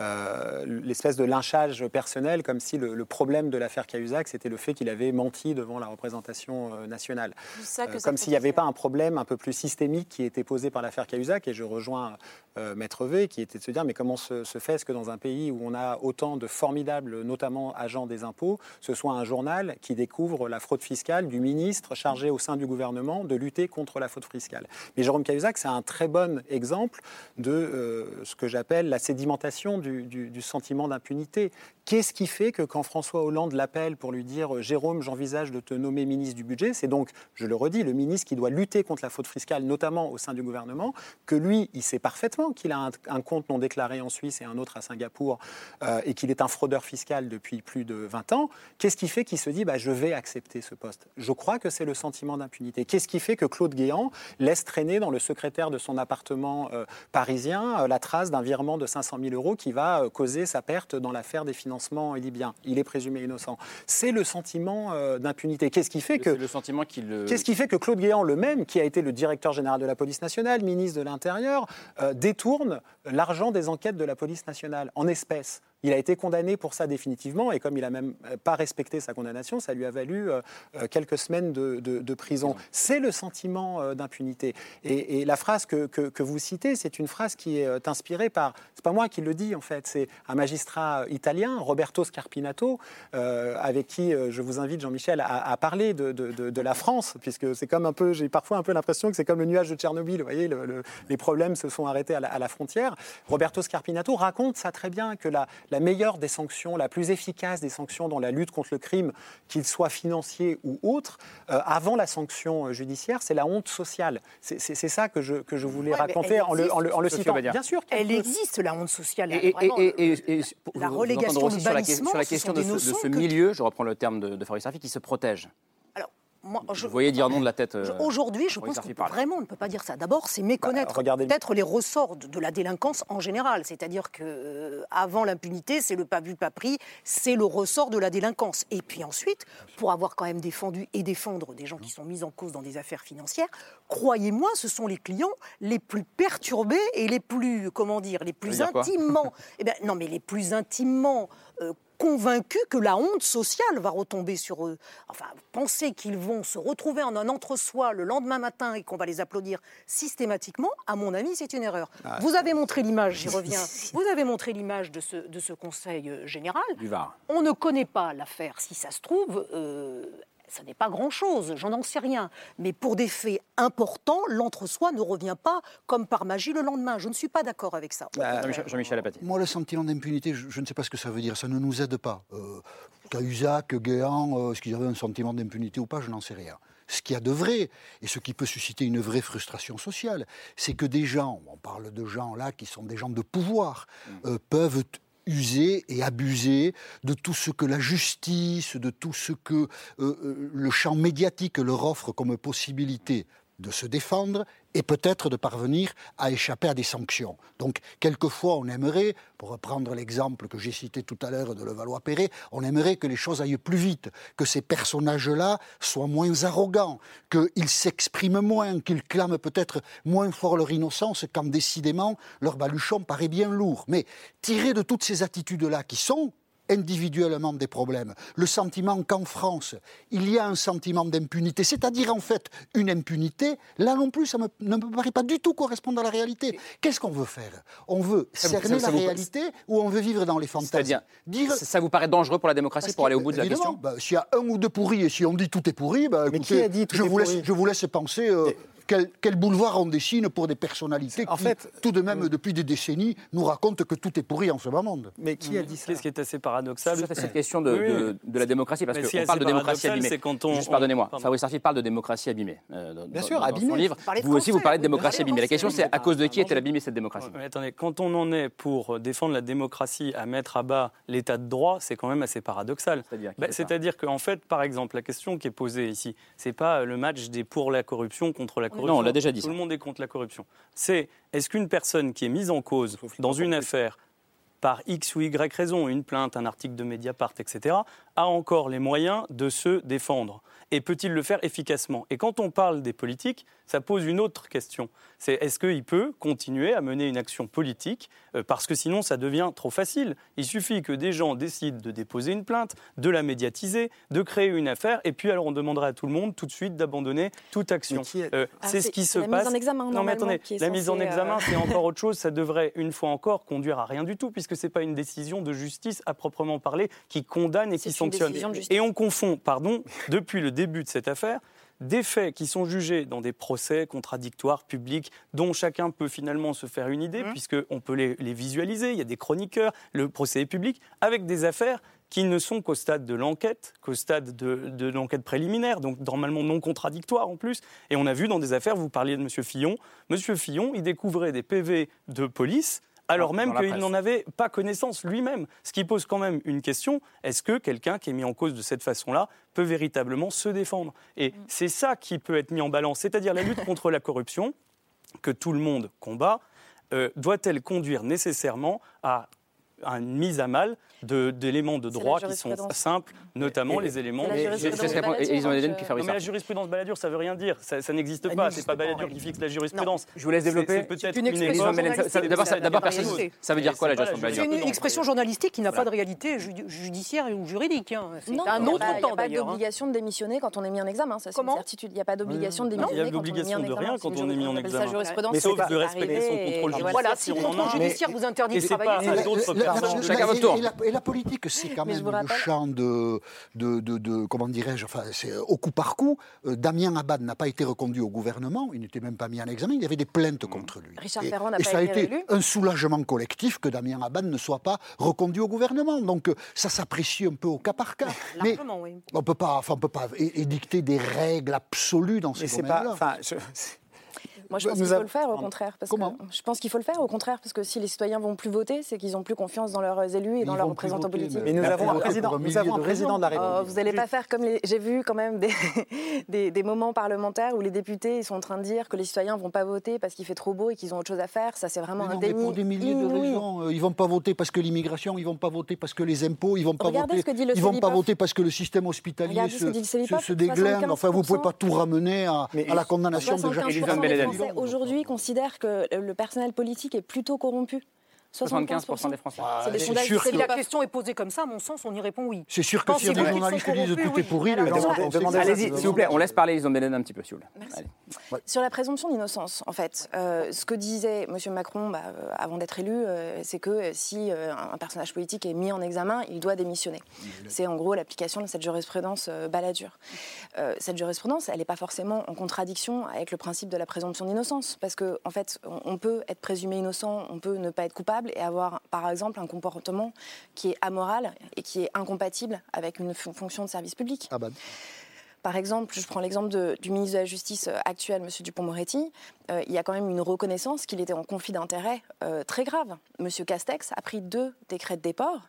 euh, l'espèce de lynchage personnel, comme si le, le problème de l'affaire Cahuzac, c'était le fait qu'il avait menti devant la représentation nationale. Ça que Euh, comme s'il n'y avait pas un problème un peu plus systémique qui était posé par l'affaire Cahuzac. Et je rejoins euh, Maître V, qui était de se dire mais comment se, se fait-ce que dans un pays où on a autant de formidables, notamment agents des impôts, ce soit un journal qui découvre la fraude fiscale du ministre chargé au sein du gouvernement de lutter contre la fraude fiscale. Mais Jérôme Cahuzac, c'est un très bon exemple de euh, ce que j'appelle la sédimentation du, sentiment d'impunité. Qu'est-ce qui fait que quand François Hollande l'appelle pour lui dire euh, Jérôme, j'envisage de te nommer ministre du budget, c'est donc, je le redis, le ministre qui doit lutter contre la fraude fiscale, notamment au sein du gouvernement, que lui, il sait parfaitement qu'il a un, un compte non déclaré en Suisse et un autre à Singapour, euh, et qu'il est un fraudeur fiscal depuis plus de 20 ans. Qu'est-ce qui fait qu'il se dit bah, je vais accepter ce poste? Je crois que c'est le sentiment d'impunité. Qu'est-ce qui fait que Claude Guéant laisse traîner dans le secrétaire de son appartement euh, parisien euh, la trace d'un virement de 500 000 euros qui va euh, causer sa perte dans l'affaire des financements libyens? Il est présumé innocent. C'est le sentiment d'impunité. Qu'est-ce qui fait que le sentiment Qu'est-ce qui fait que Claude Guéant, le même, qui a été le directeur général de la police nationale, ministre de l'Intérieur, détourne l'argent des enquêtes de la police nationale en espèces? Il a été condamné pour ça définitivement, et comme il n'a même euh, pas respecté sa condamnation, ça lui a valu euh, euh, quelques semaines de, de- de prison. C'est le sentiment d'impunité. Et, et la phrase que, que- que vous citez, c'est une phrase qui est inspirée par, c'est pas moi qui le dis en fait, c'est un magistrat italien, Roberto Scarpinato, euh, avec qui je vous invite, Jean-Michel, à, à parler de, de- de- de la France, puisque c'est comme un peu, j'ai parfois un peu l'impression que c'est comme le nuage de Tchernobyl, vous voyez, le- le- les problèmes se sont arrêtés à la, à la frontière. Roberto Scarpinato raconte ça très bien, que la, la meilleure des sanctions, la plus efficace des sanctions dans la lutte contre le crime, qu'il soit financier ou autre, euh, avant la sanction euh, judiciaire, c'est la honte sociale. C'est ça que je, que je voulais Ouais, raconter en le, en le- en le citant. Bien sûr qu'elle Elle peut. existe, la honte sociale. Et, et- Vraiment, et- et- et pour la relégation, le sur la, sur la question de ce, de que- milieu, je reprends le terme de, de Fabrice qui se protège. Alors, moi, je- Vous voyez dire non de la tête. euh, Aujourd'hui, je pense que vraiment, on ne peut pas dire ça. D'abord, c'est méconnaître Bah, regardez- peut-être les ressorts de, de la délinquance en général. C'est-à-dire que euh, avant l'impunité, c'est le pas vu, pas pris, c'est le ressort de la délinquance. Et puis ensuite, pour avoir quand même défendu et défendre des gens qui sont mis en cause dans des affaires financières, croyez-moi, ce sont les clients les plus perturbés et les plus, comment dire, les plus intimement, eh ben, non mais les plus intimement euh, convaincus que la honte sociale va retomber sur eux. Enfin, penser qu'ils vont se retrouver en un entre-soi le lendemain matin et qu'on va les applaudir systématiquement, à mon avis, c'est une erreur. Ah, Vous avez montré l'image, j'y reviens, vous avez montré l'image de ce, de ce Conseil euh, général. On ne connaît pas l'affaire. Si ça se trouve, euh, ça n'est pas grand-chose, j'en sais rien. Mais pour des faits importants, l'entre-soi ne revient pas comme par magie le lendemain. Je ne suis pas d'accord avec ça. Bah, Jean-Michel- Apathy. Moi, le sentiment d'impunité, je, je ne sais pas ce que ça veut dire. Ça ne nous aide pas. Euh, Cahuzac, Guéant, euh, est-ce qu'ils avaient un sentiment d'impunité ou pas Je n'en sais rien. Ce qu'il y a de vrai, et ce qui peut susciter une vraie frustration sociale, c'est que des gens, on parle de gens là qui sont des gens de pouvoir, euh, peuvent user et abuser de tout ce que la justice, de tout ce que euh, euh, le champ médiatique leur offre comme possibilité de se défendre et peut-être de parvenir à échapper à des sanctions. Donc, quelquefois, on aimerait, pour reprendre l'exemple que j'ai cité tout à l'heure de Levallois-Perret, on aimerait que les choses aillent plus vite, que ces personnages-là soient moins arrogants, qu'ils s'expriment moins, qu'ils clament peut-être moins fort leur innocence quand décidément leur baluchon paraît bien lourd. Mais tiré de toutes ces attitudes-là qui sont individuellement des problèmes, le sentiment qu'en France, il y a un sentiment d'impunité, c'est-à-dire en fait une impunité, là non plus, ça me- ne me paraît pas du tout correspondre à la réalité. Qu'est-ce qu'on veut faire? On veut cerner ça- ça la vous- réalité ou on veut vivre dans les fantasmes? C'est-à-dire, Dire- ça ça vous paraît dangereux pour la démocratie parce pour aller au bout de la question? bah, S'il y a un ou deux pourris et si on dit tout est pourri, bah, Mais écoutez, qui a dit tout je, est vous laisse, pourri? je vous laisse penser euh, quel, quel boulevard on dessine pour des personnalités En qui, fait, tout de même, depuis des décennies, nous racontent que tout est pourri en ce moment. Mais qui a dit ça Ce qui est assez paradoxal. Sur cette question de, Oui, de- de la démocratie, parce qu'on parle de démocratie abîmée. c'est quand on- Juste pardonnez-moi, Pardon. Fabrice Arfi parle de démocratie abîmée. euh, dans- Bien dans- sûr, dans abîmée. son livre. Vous aussi, vous parlez de démocratie abîmée. La question, c'est à cause de qui est-elle abîmée cette démocratie Mais attendez, quand on en est pour défendre la démocratie à mettre à bas l'état de droit, c'est quand même assez paradoxal. C'est-à-dire Bah, C'est-à-dire qu'en fait, par exemple, la question qui est posée ici, c'est pas le match des pour la corruption contre la corruption. Non, on l'a déjà dit, Tout ça. le monde est contre la corruption. C'est est-ce qu'une personne qui est mise en cause dans une affaire par X ou Y raison, une plainte, un article de Mediapart, etc., a encore les moyens de se défendre Et peut-il le faire efficacement? Et quand on parle des politiques, ça pose une autre question. C'est est-ce qu'il peut continuer à mener une action politique Euh, Parce que sinon, ça devient trop facile? Il suffit que des gens décident de déposer une plainte, de la médiatiser, de créer une affaire, et puis alors on demanderait à tout le monde tout de suite d'abandonner toute action. Euh, Ah, c'est ce qui se la passe. mise en examen, non, mais attendez, la mise en censée, examen, euh, c'est encore autre chose. Ça devrait, une fois encore, conduire à rien du tout, puisque ce n'est pas une décision de justice à proprement parler qui condamne et qui une sanctionne. Et on confond, pardon, depuis le début de cette affaire, des faits qui sont jugés dans des procès contradictoires publics dont chacun peut finalement se faire une idée, puisqu'on peut les, les visualiser, il y a des chroniqueurs, le procès est public, avec des affaires qui ne sont qu'au stade de l'enquête, qu'au stade de, de l'enquête préliminaire, donc normalement non contradictoire en plus. Et on a vu dans des affaires, vous parliez de M. Fillon, M. Fillon, il découvrait des PV de police alors Dans- même qu'il n'en avait pas connaissance lui-même. Ce qui pose quand même une question, est-ce que quelqu'un qui est mis en cause de cette façon-là peut véritablement se défendre? Et c'est ça qui peut être mis en balance, c'est-à-dire la lutte contre la corruption, que tout le monde combat, euh, doit-elle conduire nécessairement à une mise à mal d'éléments de droit qui sont jurisprudence. simples, notamment Et- les éléments. C'est la Mais- jurisprudence non, la jurisprudence Balladur, ça veut rien dire. Ça, ça n'existe Elle pas. C'est pas oui. qui fixe la jurisprudence. Je vous laisse développer. C'est peut-être une expression D'abord, personne- ça veut dire quoi la gestion de C'est une expression journalistique qui n'a pas de réalité judi- judiciaire ou juridique. hein. C'est Non, un il y a autre pas- il y a temps pas hein. d'obligation de démissionner quand on est mis en examen, ça c'est une Comment certitude. Il n'y a pas d'obligation de Non, il y a démissionner quand on est mis l'obligation en de rien quand on est mis en examen. jurisprudence, sauf de respecter son contrôle judiciaire. Voilà, si le contrôle judiciaire vous interdit de travailler, Et la, et la politique, c'est quand même le champ de, de, de- de- comment dirais-je, enfin, c'est au coup par coup. Euh, Damien Abad n'a pas été reconduit au gouvernement, il n'était même pas mis en examen, il y avait des plaintes contre lui. Richard et, Ferrand n'a et pas ça a été un soulagement collectif que Damien Abad ne soit pas reconduit au gouvernement. Donc euh, ça s'apprécie un peu au cas par cas. Mais oui. on peut pas, enfin, on peut pas édicter des règles absolues dans Mais ces Moi, je pense qu'il faut le faire au contraire. Parce Comment que, Je pense qu'il faut le faire au contraire, parce que si les citoyens vont plus voter, c'est qu'ils ont plus confiance dans leurs élus et dans leurs représentants voter, politiques. Mais nous avons un président, nous avons un Oh, président de la République. vous n'allez pas faire comme les... J'ai vu quand même des, des, des moments parlementaires où les députés ils sont en train de dire que les citoyens vont pas voter parce qu'il fait trop beau et qu'ils ont autre chose à faire. Ça, c'est vraiment Mais un non, mais pour des milliers de raisons. Euh, Ils vont pas voter parce que l'immigration, ils vont pas voter parce que les impôts, ils vont pas Regardez voter. ce que dit le ils vont pas voter parce que le système hospitalier se, se, se déglingue. Enfin, vous pouvez pas tout ramener à, la condamnation de 75% Jacques. Français aujourd'hui considèrent que le personnel politique est plutôt corrompu. 75% des Français. C'est des c'est sondages sûr Si la question est posée comme ça, à mon sens, on y répond oui. C'est sûr que Quand s'il y a c'est des journalistes qui disent tout est pourri, les gens que- Allez-y, s'il vous plaît, on laisse parler Elisabeth Benedek un petit peu, s'il vous. Sur la présomption d'innocence, en fait, euh, ce que disait M. Macron bah, euh, avant d'être élu, euh, c'est que si un personnage politique est mis en examen, il doit démissionner. C'est en gros l'application de cette jurisprudence Balladur. Euh, cette jurisprudence, elle n'est pas forcément en contradiction avec le principe de la présomption d'innocence, parce qu'en en fait, on peut être présumé innocent, on peut ne pas être coupable et avoir, par exemple, un comportement qui est amoral et qui est incompatible avec une fon- fonction de service public. Ah bah, Par exemple, je prends l'exemple du ministre de la Justice euh, actuel, M. Dupont-Moretti. Euh, il y a quand même une reconnaissance qu'il était en conflit d'intérêts euh, très grave. M. Castex a pris deux décrets de déport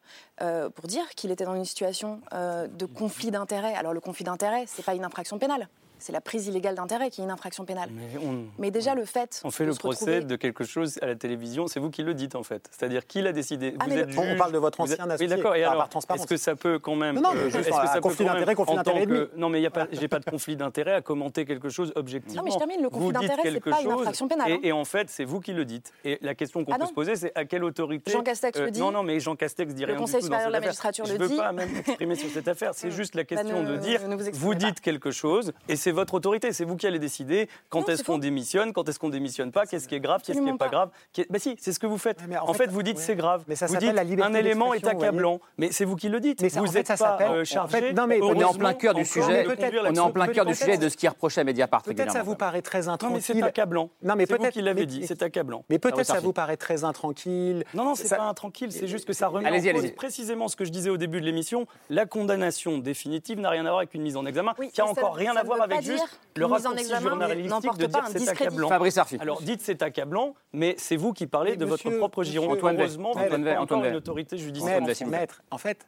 euh, pour dire qu'il était dans une situation de conflit d'intérêts. Alors le conflit d'intérêts, c'est pas une infraction pénale. C'est la prise illégale d'intérêt qui est une infraction pénale. Mais on, Mais déjà, le fait. on fait de le se procès retrouver- de quelque chose à la télévision, c'est vous qui le dites en fait. C'est-à-dire qui l'a décidé Ah, Vous êtes le- On- on juge, parle de votre ancien Oui, associé, d'accord. Et alors, par transparence. est-ce que ça peut quand même Non, non, euh, juste est-ce que ça peut conflit d'intérêt, conflit d'intérêt que-. Non, mais il y a pas, j'ai pas de conflit d'intérêt à commenter quelque chose objectivement. Non, mais je termine, le conflit d'intérêt, c'est pas une infraction pénale, hein. Et, et en fait, c'est vous qui le dites. Et la question qu'on Ah peut se poser, c'est à quelle autorité Jean Castex le dit. Non, non, mais Jean Castex dit Le Conseil supérieur de la cette affaire. magistrature Je le veux dit. pas même m'exprimer sur cette affaire. C'est juste la question ne- de dire ne vous dites quelque chose et c'est votre autorité, c'est vous qui allez décider quand est-ce qu'on démissionne, quand est-ce qu'on démissionne pas, qu'est-ce qui est grave, qu'est-ce qui n'est pas grave. Qui est- Bah si, c'est ce que vous faites. mais en en fait, fait, vous dites ouais. c'est grave. Mais ça vous s'appelle dites la liberté un élément est accablant. Mais c'est vous qui le dites. Mais ça, en vous fait, n'êtes ça pas euh, en chargé. fait, non, mais- On est en plein cœur du sujet. On est en plein cœur du sujet de ce qui est reproché à Mediapart. Peut-être ça vous paraît très Non, mais intranquille. c'est accablant. Non, mais peut-être qui l'avez mais- dit, c'est accablant. Mais peut-être ça vous paraît très intranquille. Non, non, c'est pas intranquille, c'est juste que ça remet en cause précisément ce que je disais au début de l'émission. La condamnation définitive n'a rien à voir avec une mise en examen, qui a encore rien à voir avec pas juste dire le qu'une mise en raccourci examen journalistique n'emporte de pas dire un c'est discrédit. accablant. Fabrice Arfi. Alors dites c'est accablant, mais c'est vous qui parlez Mais de votre propre giron. monsieur- Antoine Bay. Heureusement, vous Antoine n'êtes pas encore une autorité judiciaire. Maître, en fait,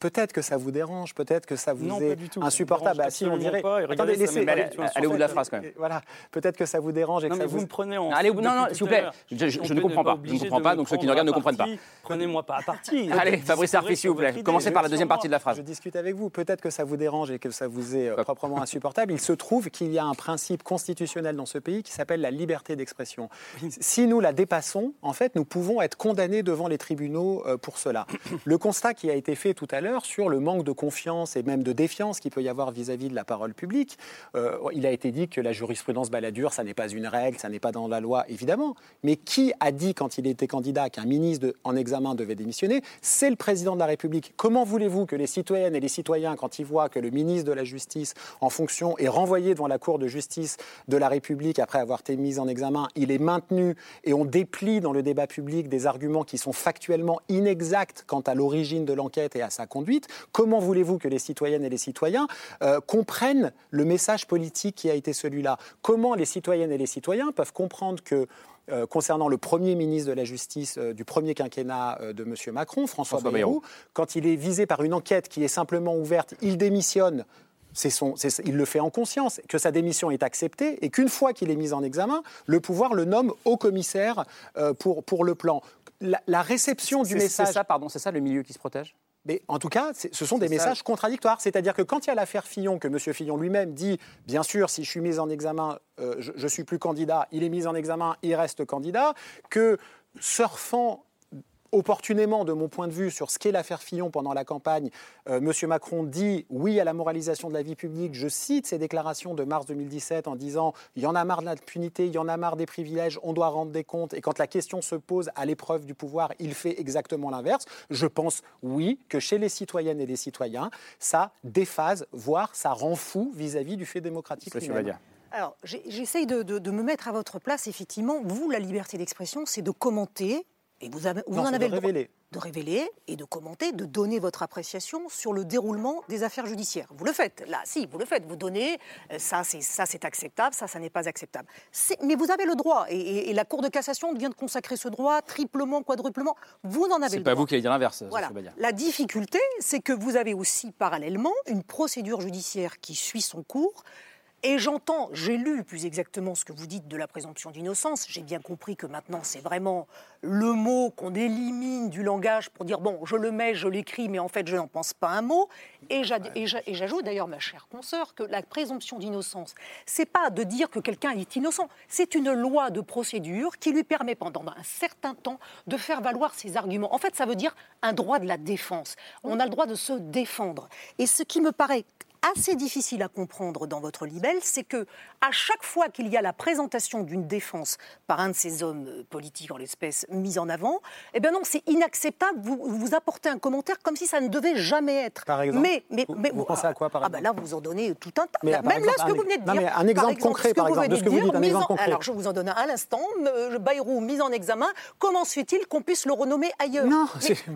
peut-être que ça vous dérange, peut-être que ça vous Non, est pas du tout, ça me insupportable. Ah, si, on dirait. pas, et regardez, Attendez, laissez. allez- allez au bout de la phrase, quand même. Voilà, peut-être que ça vous dérange et Non, que mais ça vous vous. me prenez en. Allez, non, non, s'il vous plaît. Je- je- ne comprends pas. Je ne comprends pas, donc ceux qui nous regardent ne comprennent pas. Prenez-moi pas à partie. Allez, Fabrice Arfi, s'il vous plaît. Commencez par la deuxième partie de la phrase. Je discute avec vous. Peut-être que ça vous dérange et que ça vous est euh, proprement insupportable. Il se trouve qu'il y a un principe constitutionnel dans ce pays qui s'appelle la liberté d'expression. Si nous la dépassons, en fait, nous pouvons être condamnés devant les tribunaux euh, pour cela. Le constat qui a été fait tout à l'heure sur le manque de confiance et même de défiance qu'il peut y avoir vis-à-vis de la parole publique, euh, il a été dit que la jurisprudence baladure, ça n'est pas une règle, ça n'est pas dans la loi, évidemment. Mais qui a dit quand il était candidat qu'un ministre en examen devait démissionner? C'est le président de la République. Comment voulez-vous que les citoyennes et les citoyens, quand ils voient que le ministre de la Justice en fonction est renvoyé devant la Cour de justice de la République après avoir été mis en examen, il est maintenu et on déplie dans le débat public des arguments qui sont factuellement inexacts quant à l'origine de l'enquête et à sa conduite Comment voulez-vous que les citoyennes et les citoyens euh, comprennent le message politique qui a été celui-là? Comment les citoyennes et les citoyens peuvent comprendre que euh, concernant le premier ministre de la Justice euh, du premier quinquennat euh, de M. Macron, François, François Bayrou, quand il est visé par une enquête qui est simplement ouverte, il démissionne. Son, il le fait en conscience, que sa démission est acceptée et qu'une fois qu'il est mis en examen, le pouvoir le nomme haut commissaire pour, pour le plan. La, la réception du message. C'est ça, pardon, c'est ça le milieu qui se protège? Mais en tout cas, ce sont des ça. messages contradictoires. C'est-à-dire que quand il y a l'affaire Fillon, que M. Fillon lui-même dit, bien sûr, si je suis mis en examen, euh, je ne suis plus candidat, il est mis en examen, il reste candidat, que surfant opportunément, de mon point de vue, sur ce qu'est l'affaire Fillon pendant la campagne, euh, M. Macron dit oui à la moralisation de la vie publique. Je cite ses déclarations de mars 2017 en disant il y en a marre de l'impunité, il y en a marre des privilèges, on doit rendre des comptes. Et quand la question se pose à l'épreuve du pouvoir, il fait exactement l'inverse. Je pense, oui, que chez les citoyennes et les citoyens, ça déphase, voire ça rend fou vis-à-vis du fait démocratique. Alors, j'essaye de, de- de me mettre à votre place. Effectivement, vous, la liberté d'expression, c'est de commenter, et vous, avez- vous Non, en c'est avez de le droit révéler. de révéler et de commenter, de donner votre appréciation sur le déroulement des affaires judiciaires. Vous le faites, là, si, vous le faites. Vous donnez, euh, ça, c'est ça, c'est acceptable, ça, ça n'est pas acceptable. C'est- Mais vous avez le droit, et, et- et la Cour de cassation vient de consacrer ce droit triplement, quadruplement. Vous en avez C'est le pas droit. vous qui allez dire l'inverse, Voilà. La difficulté, c'est que vous avez aussi parallèlement une procédure judiciaire qui suit son cours. Et j'entends, j'ai lu plus exactement ce que vous dites de la présomption d'innocence. J'ai bien compris que maintenant, c'est vraiment le mot qu'on élimine du langage pour dire bon, je le mets, je l'écris, mais en fait, je n'en pense pas un mot. Et j'a- et j'a- et j'ajoute d'ailleurs, ma chère consoeur, que la présomption d'innocence, c'est pas de dire que quelqu'un est innocent. C'est une loi de procédure qui lui permet pendant un certain temps de faire valoir ses arguments. En fait, ça veut dire un droit de la défense. On a le droit de se défendre. Et ce qui me paraît assez difficile à comprendre dans votre libelle, c'est que à chaque fois qu'il y a la présentation d'une défense par un de ces hommes euh, politiques, en l'espèce, mis en avant, eh bien non, c'est inacceptable. Vous, vous apportez un commentaire comme si ça ne devait jamais être. Par exemple Mais, mais, Vous- mais vous pensez à quoi, par ah ben là, vous en donnez tout un tas. Mais, Même là, exemple, ce que vous venez de non, dire. mais un exemple concret, par exemple, de ce que vous dire, dites, un mise exemple en- concret. Alors, je vous en donne un à l'instant. euh, Bayrou, mis en examen. Comment se fait-il qu'on puisse le renommer ailleurs? Non,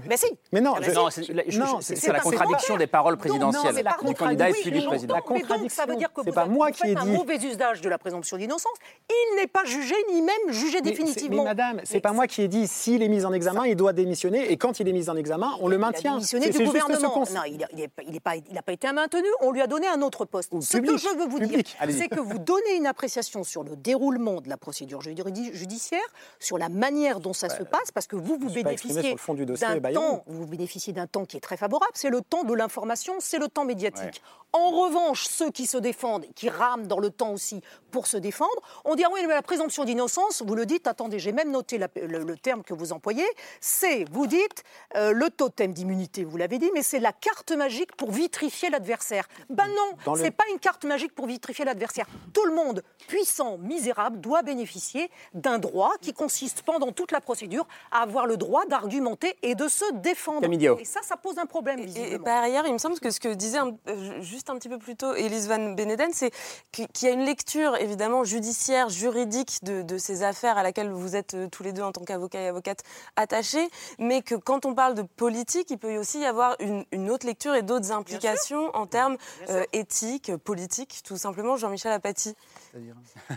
mais, si. Mais non, Ah. Non, c'est la- je- Non, c'est- la contradiction des paroles non, présidentielles c'est la du candidat contradiction. puis du président. La Mais donc, ça veut contradiction, dire que vous, pas moi vous qui ai faites un dit. mauvais usage de la présomption d'innocence. Il n'est pas jugé, ni même jugé Mais définitivement. Mais madame, c'est pas moi qui ai dit s'il est mis en examen, il doit démissionner et quand il est mis en examen, on le Il a maintient. démissionné du gouvernement. Non, il n'a pas- été maintenu. On lui a donné un autre poste. Ce que je veux vous dire, c'est que vous donnez une appréciation sur le déroulement de la procédure judi- judiciaire, sur la manière dont ça se passe, parce que vous, vous bénéficiez d'un temps, vous bénéficiez d'un temps qui est très favorable. C'est le temps de l'information, c'est le temps médiatique. En revanche, ceux qui se défendent, qui rament dans le temps aussi pour se défendre, on dit ah oui, mais la présomption d'innocence, vous le dites, attendez, j'ai même noté la- le, le terme que vous employez, c'est, vous dites, euh, le totem d'immunité, vous l'avez dit, mais c'est la carte magique pour vitrifier l'adversaire. Ben non, le- c'est pas une carte magique pour vitrifier l'adversaire. Tout le monde, puissant, misérable, doit bénéficier d'un droit qui consiste pendant toute la procédure à avoir le droit d'argumenter et de se défendre. Et ça, ça pose un problème, Et visiblement. par ailleurs, il me semble que ce que disait un- euh, juste un petit peu plus tôt Elise Van Beneden, c'est qu'il y a une lecture évidemment judiciaire, juridique de, de ces affaires à laquelle vous êtes euh, tous les deux en tant qu'avocat et avocate attachés, mais que quand on parle de politique, il peut aussi y avoir une, une autre lecture et d'autres implications en termes euh, éthiques, politiques, tout simplement. Jean-Michel Apathy.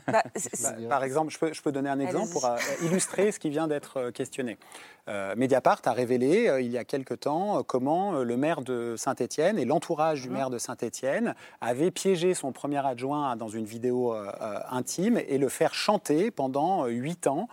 Bah, Bah, par exemple, je peux, je peux donner un exemple pour euh, illustrer ce qui vient d'être questionné. Euh, Mediapart a révélé euh, il y a quelque temps comment euh, le maire de Saint-Étienne et l'entourage du maire de Saint-Étienne avaient piégé son premier adjoint dans une vidéo euh, euh, intime et le faire chanter pendant euh, huit ans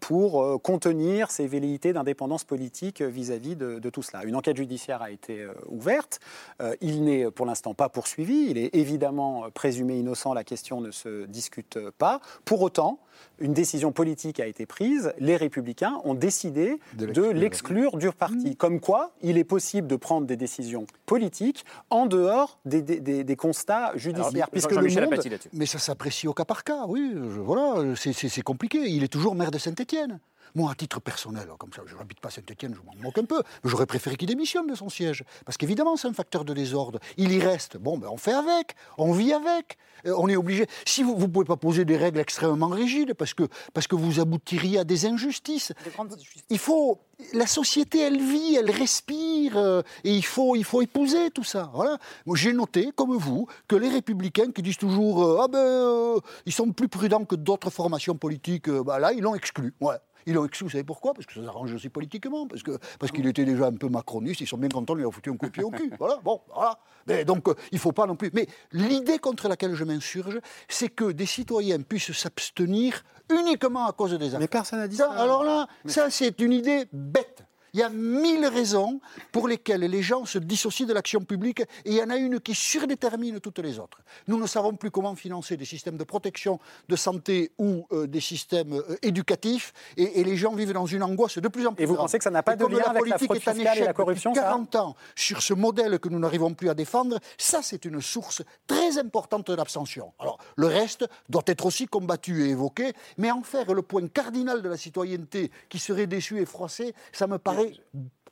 pour euh, contenir ses velléités d'indépendance politique euh, vis-à-vis de, de tout cela. Une enquête judiciaire a été euh, ouverte. Euh, il n'est pour l'instant pas poursuivi. Il est évidemment euh, présumé innocent. La question ne se discute pas. Pour autant, une décision politique a été prise. Les Républicains ont décidé De de l'exclure. du parti. Comme quoi, il est possible de prendre des décisions politiques en dehors des, des- des- des constats judiciaires. puisque le monde. Mais ça s'apprécie au cas par cas, oui. je- voilà, c'est- c'est c'est compliqué. Il est toujours maire de Saint-Étienne. Moi, à titre personnel, comme ça, je n'habite pas Saint-Étienne, je m'en moque un peu, mais j'aurais préféré qu'il démissionne de son siège. Parce qu'évidemment, c'est un facteur de désordre. Il y reste. Bon, ben, on fait avec, on vit avec. Euh, on est obligé. Si vous ne pouvez pas poser des règles extrêmement rigides, parce que, parce que vous aboutiriez à des injustices, il faut. La société, elle vit, elle respire, euh, et il faut, il faut épouser tout ça. Voilà. J'ai noté, comme vous, que les républicains qui disent toujours euh, ah ben, euh, ils sont plus prudents que d'autres formations politiques, bah, là, ils l'ont exclu. Ouais. Ils l'ont exclu, vous savez pourquoi? Parce que ça s'arrange aussi politiquement, parce parce qu'il était déjà un peu macroniste, ils sont bien contents de lui avoir foutu un coup de pied au cul. Voilà, bon, voilà. Mais donc, euh, il ne faut pas non plus. Mais l'idée contre laquelle je m'insurge, c'est que des citoyens puissent s'abstenir uniquement à cause des affaires. Mais personne n'a dit Ça, ça. alors là, ça, c'est une idée bête. Il y a mille raisons pour lesquelles les gens se dissocient de l'action publique et il y en a une qui surdétermine toutes les autres. Nous ne savons plus comment financer des systèmes de protection de santé ou euh, des systèmes euh, éducatifs et, et les gens vivent dans une angoisse de plus en plus Et vous grande. pensez que ça n'a pas Et de lien avec la politique fraude fiscale et la corruption, depuis ça 40 ans sur ce modèle que nous n'arrivons plus à défendre, ça c'est une source très importante d'abstention. Alors le reste doit être aussi combattu et évoqué, mais en faire le point cardinal de la citoyenneté qui serait déçu et froissé, ça me paraît They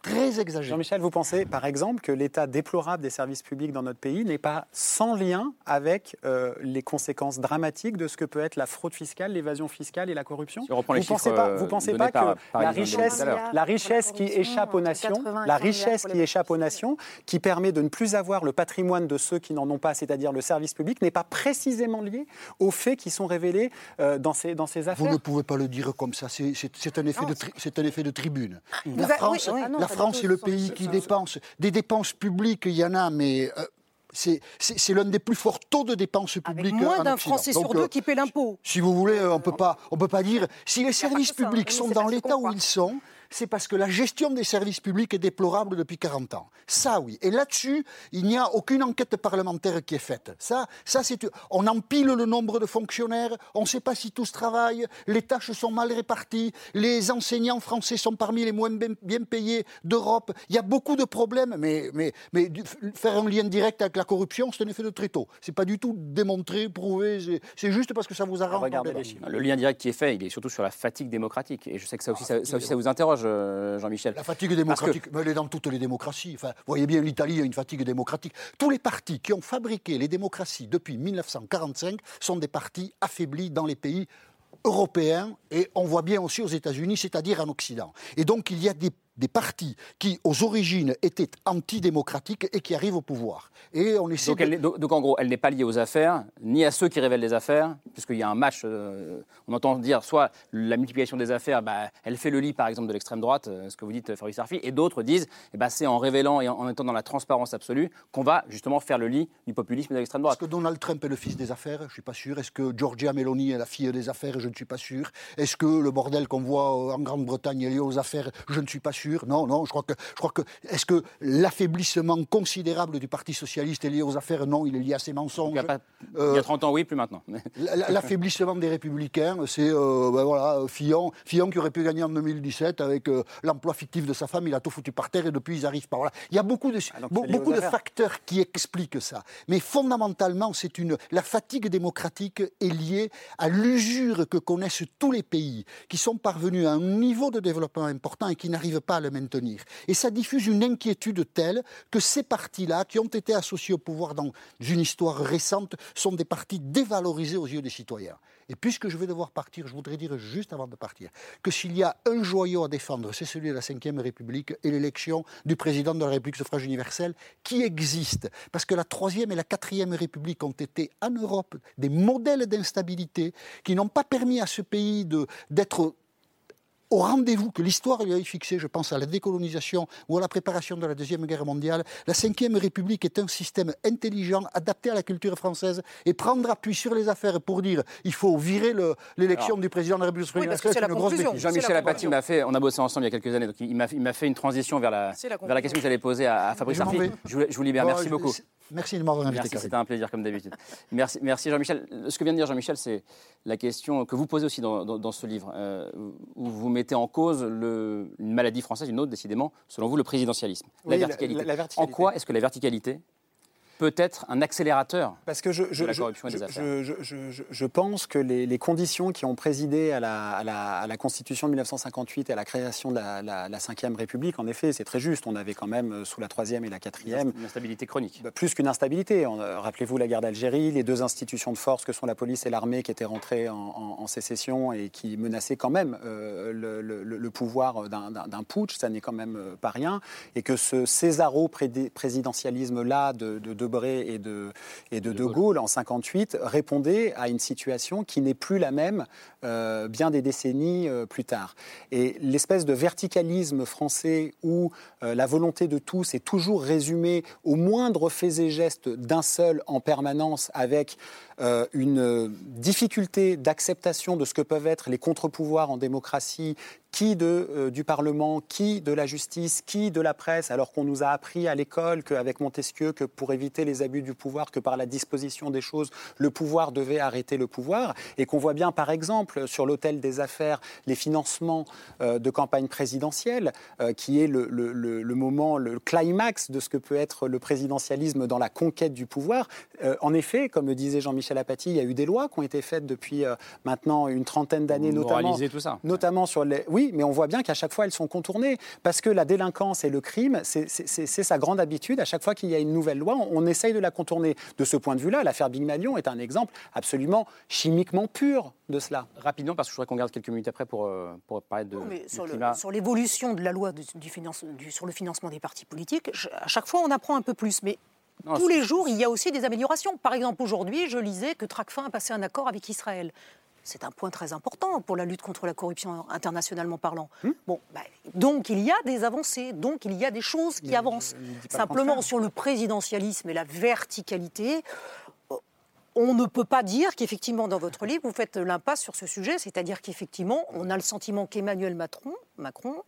très exagéré. Jean-Michel, vous pensez par exemple que l'état déplorable des services publics dans notre pays n'est pas sans lien avec euh, les conséquences dramatiques de ce que peut être la fraude fiscale, l'évasion fiscale et la corruption? Si on reprend les Vous pensez chiffres, pas, euh, vous pensez pas que par- par la richesse, la qui échappe aux nations, la richesse qui échappe aux nations, qui permet de ne plus avoir le patrimoine de ceux qui n'en ont pas, c'est-à-dire le service public, n'est pas précisément lié aux faits qui sont révélés euh, dans ces dans ces Vous affaires? ne pouvez pas le dire comme ça, c'est- un, effet de tri- c'est un effet de tribune. Vous La oui, oui. France est le pays qui dépense. Des dépenses publiques, il y en a, mais euh, c'est l'un des plus forts taux de dépenses publiques. Moins d'un. Français sur deux euh, qui paie l'impôt. Si vous voulez, on on peut pas dire si les services publics mais sont dans l'état où ils sont. C'est parce que la gestion des services publics est déplorable depuis 40 ans. Ça, oui. Et là-dessus, il n'y a aucune enquête parlementaire qui est faite. Ça, ça c'est. On empile le nombre de fonctionnaires. On ne sait pas si tous travaillent. Les tâches sont mal réparties. Les enseignants français sont parmi les moins bien, payés d'Europe. Il y a beaucoup de problèmes. Mais, mais, mais du- faire un lien direct avec la corruption, c'est un effet de tréteau. C'est pas du tout démontré, prouvé. c'est- juste parce que ça vous arrange. Regardez les débat. chiffres. Le lien direct qui est fait, il est surtout sur la fatigue démocratique. Et je sais que ça aussi, ça, ça aussi, ça vous interroge, euh, Jean-Michel. La fatigue que- démocratique, mais elle est dans toutes les démocraties. Enfin, vous voyez bien, l'Italie a une fatigue démocratique. Tous les partis qui ont fabriqué les démocraties depuis 1945 sont des partis affaiblis dans les pays européens et on voit bien aussi aux États-Unis, c'est-à-dire en Occident. Et donc il y a des, des partis qui, aux origines, étaient antidémocratiques et qui arrivent au pouvoir. Et on essaie Donc, de- elle n'est- donc- donc, en gros, elle n'est pas liée aux affaires, ni à ceux qui révèlent les affaires, puisqu'il y a un match. euh, on entend dire soit la multiplication des affaires, bah, elle fait le lit, par exemple, de l'extrême droite, euh, ce que vous dites, euh, Fabrice Arfi, et d'autres disent, eh ben, c'est en révélant et en, en étant dans la transparence absolue qu'on va justement faire le lit du populisme et de l'extrême droite. Est-ce que Donald Trump est le fils des affaires? Je ne suis pas sûr. Est-ce que Georgia Meloni est la fille des affaires? Je ne suis pas sûr. Est-ce que le bordel qu'on voit en Grande-Bretagne est lié aux affaires? Je ne suis pas sûr. Sûr. Non, non, je crois que. Je crois que est-ce que l'affaiblissement considérable du Parti socialiste est lié aux affaires? Non, il est lié à ses mensonges. Il y a, il y a 30 ans, oui, plus maintenant. L'affaiblissement des Républicains, c'est ben voilà, Fillon, Fillon qui aurait pu gagner en 2017 avec l'emploi fictif de sa femme, il a tout foutu par terre et depuis ils arrivent par là. Il y a beaucoup de, ah, beaucoup de facteurs qui expliquent ça. Mais fondamentalement, c'est une la fatigue démocratique est liée à l'usure que connaissent tous les pays qui sont parvenus à un niveau de développement important et qui n'arrivent pas à le maintenir. Et ça diffuse une inquiétude telle que ces partis-là, qui ont été associés au pouvoir dans une histoire récente, sont des partis dévalorisés aux yeux des citoyens. Et puisque je vais devoir partir, je voudrais dire juste avant de partir que s'il y a un joyau à défendre, c'est celui de la Ve République et l'élection du président de la République suffrage universel qui existe. Parce que la Troisième et la Quatrième République ont été en Europe des modèles d'instabilité qui n'ont pas permis à ce pays d'être au rendez-vous que l'histoire lui a fixé, je pense à la décolonisation ou à la préparation de la Deuxième Guerre mondiale, la Ve République est un système intelligent, adapté à la culture française et prendre appui sur les affaires pour dire il faut virer l'élection du président de la République. Oui, c'est une grosse Jean-Michel Apathy m'a fait, on a bossé ensemble il y a quelques années, donc il m'a fait une transition vers la, vers la question que j'allais poser à, Fabrice Arfi. Je, je, vous libère, merci beaucoup. Merci de m'avoir invité. C'était un plaisir comme d'habitude. Merci, merci Jean-Michel. Ce que vient de dire Jean-Michel, c'est la question que vous posez aussi dans, ce livre, euh, où vous mettez en cause le, une maladie française, une autre décidément, selon vous, le présidentialisme. la, verticalité. En quoi est-ce que la verticalité peut être un accélérateur Parce que je, de la corruption et des affaires. Je, pense que les, conditions qui ont présidé à la, Constitution de 1958 et à la création de la, la, Ve République, en effet, c'est très juste. On avait quand même, euh, sous la Troisième et la Quatrième... Une instabilité chronique. Bah, plus qu'une instabilité. Euh, rappelez-vous la guerre d'Algérie, les deux institutions de force que sont la police et l'armée qui étaient rentrées en, sécession et qui menaçaient quand même euh, le, pouvoir d'un putsch, ça n'est quand même pas rien. Et que ce césaro-présidentialisme-là de, de, de et de, et de, de Gaulle en 58 répondait à une situation qui n'est plus la même euh, bien des décennies euh, plus tard. Et l'espèce de verticalisme français où euh, la volonté de tous est toujours résumée au moindre fait et geste d'un seul en permanence avec une difficulté d'acceptation de ce que peuvent être les contre-pouvoirs en démocratie, qui de, euh, du Parlement, qui de la justice, qui de la presse, alors qu'on nous a appris à l'école qu'avec Montesquieu, que pour éviter les abus du pouvoir, que par la disposition des choses, le pouvoir devait arrêter le pouvoir, et qu'on voit bien, par exemple, sur l'autel des affaires, les financements euh, de campagne présidentielle, euh, qui est le, le, le, moment, le climax de ce que peut être le présidentialisme dans la conquête du pouvoir. en effet, comme disait Jean-Michel Apathy, il y a eu des lois qui ont été faites depuis maintenant une trentaine d'années, notamment, tout ça. notamment sur les... Oui, mais on voit bien qu'à chaque fois, elles sont contournées. Parce que la délinquance et le crime, c'est sa grande habitude. À chaque fois qu'il y a une nouvelle loi, on, essaye de la contourner. De ce point de vue-là, l'affaire Big Malion est un exemple absolument chimiquement pur de cela. Rapidement, parce que je voudrais qu'on garde quelques minutes après pour, euh, pour parler de. sur, l'évolution de la loi du, sur le financement des partis politiques, à chaque fois, on apprend un peu plus. Mais tous les jours, il y a aussi des améliorations. Par exemple, aujourd'hui, je lisais que Tracfin a passé un accord avec Israël. C'est un point très important pour la lutte contre la corruption internationalement parlant. Hmm. Bon, bah, donc il y a des avancées, donc il y a des choses qui avancent. Simplement sur le présidentialisme et la verticalité, on ne peut pas dire qu'effectivement, dans votre livre, vous faites l'impasse sur ce sujet, c'est-à-dire qu'effectivement, on a le sentiment qu'Emmanuel Macron,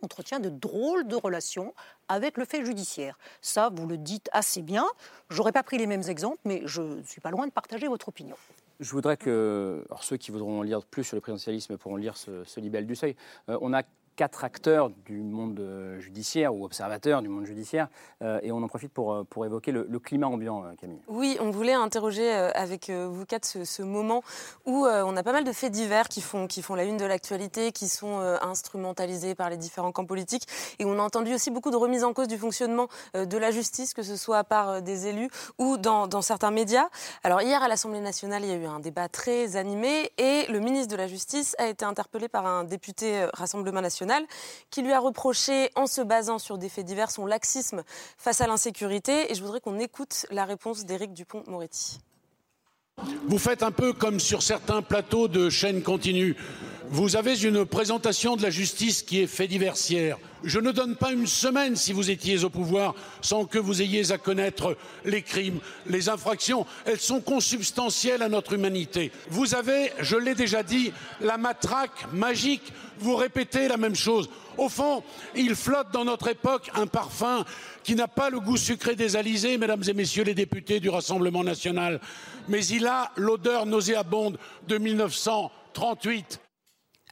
entretient de drôles de relations avec le fait judiciaire. Ça, vous le dites assez bien. J'aurais pas pris les mêmes exemples, mais je ne suis pas loin de partager votre opinion. Je voudrais que alors ceux qui voudront lire plus sur le présidentialisme pourront lire ce, ce du seuil. Euh, on a quatre acteurs du monde euh, judiciaire ou observateurs du monde judiciaire euh, et on en profite pour, euh, pour évoquer le, climat ambiant, Camille. Oui, on voulait interroger avec vous quatre ce, moment où on a pas mal de faits divers qui font, qui font la une de l'actualité, qui sont instrumentalisés par les différents camps politiques et on a entendu aussi beaucoup de remises en cause du fonctionnement de la justice, que ce soit par des élus ou dans, dans certains médias. Alors hier à l'Assemblée nationale, il y a eu un débat très animé et le ministre de la Justice a été interpellé par un député Rassemblement national qui lui a reproché, en se basant sur des faits divers, son laxisme face à l'insécurité. Et je voudrais qu'on écoute la réponse d'Éric Dupont-Moretti. Vous faites un peu comme sur certains plateaux de chaînes continues. Vous avez une présentation de la justice qui est fait diversière. Je ne donne pas une semaine si vous étiez au pouvoir sans que vous ayez à connaître les crimes, les infractions. Elles sont consubstantielles à notre humanité. Vous avez, je l'ai déjà dit, la matraque magique. Vous répétez la même chose. Au fond, il flotte dans notre époque un parfum qui n'a pas le goût sucré des alizés, mesdames et messieurs les députés du Rassemblement national, mais il a l'odeur nauséabonde de 1938.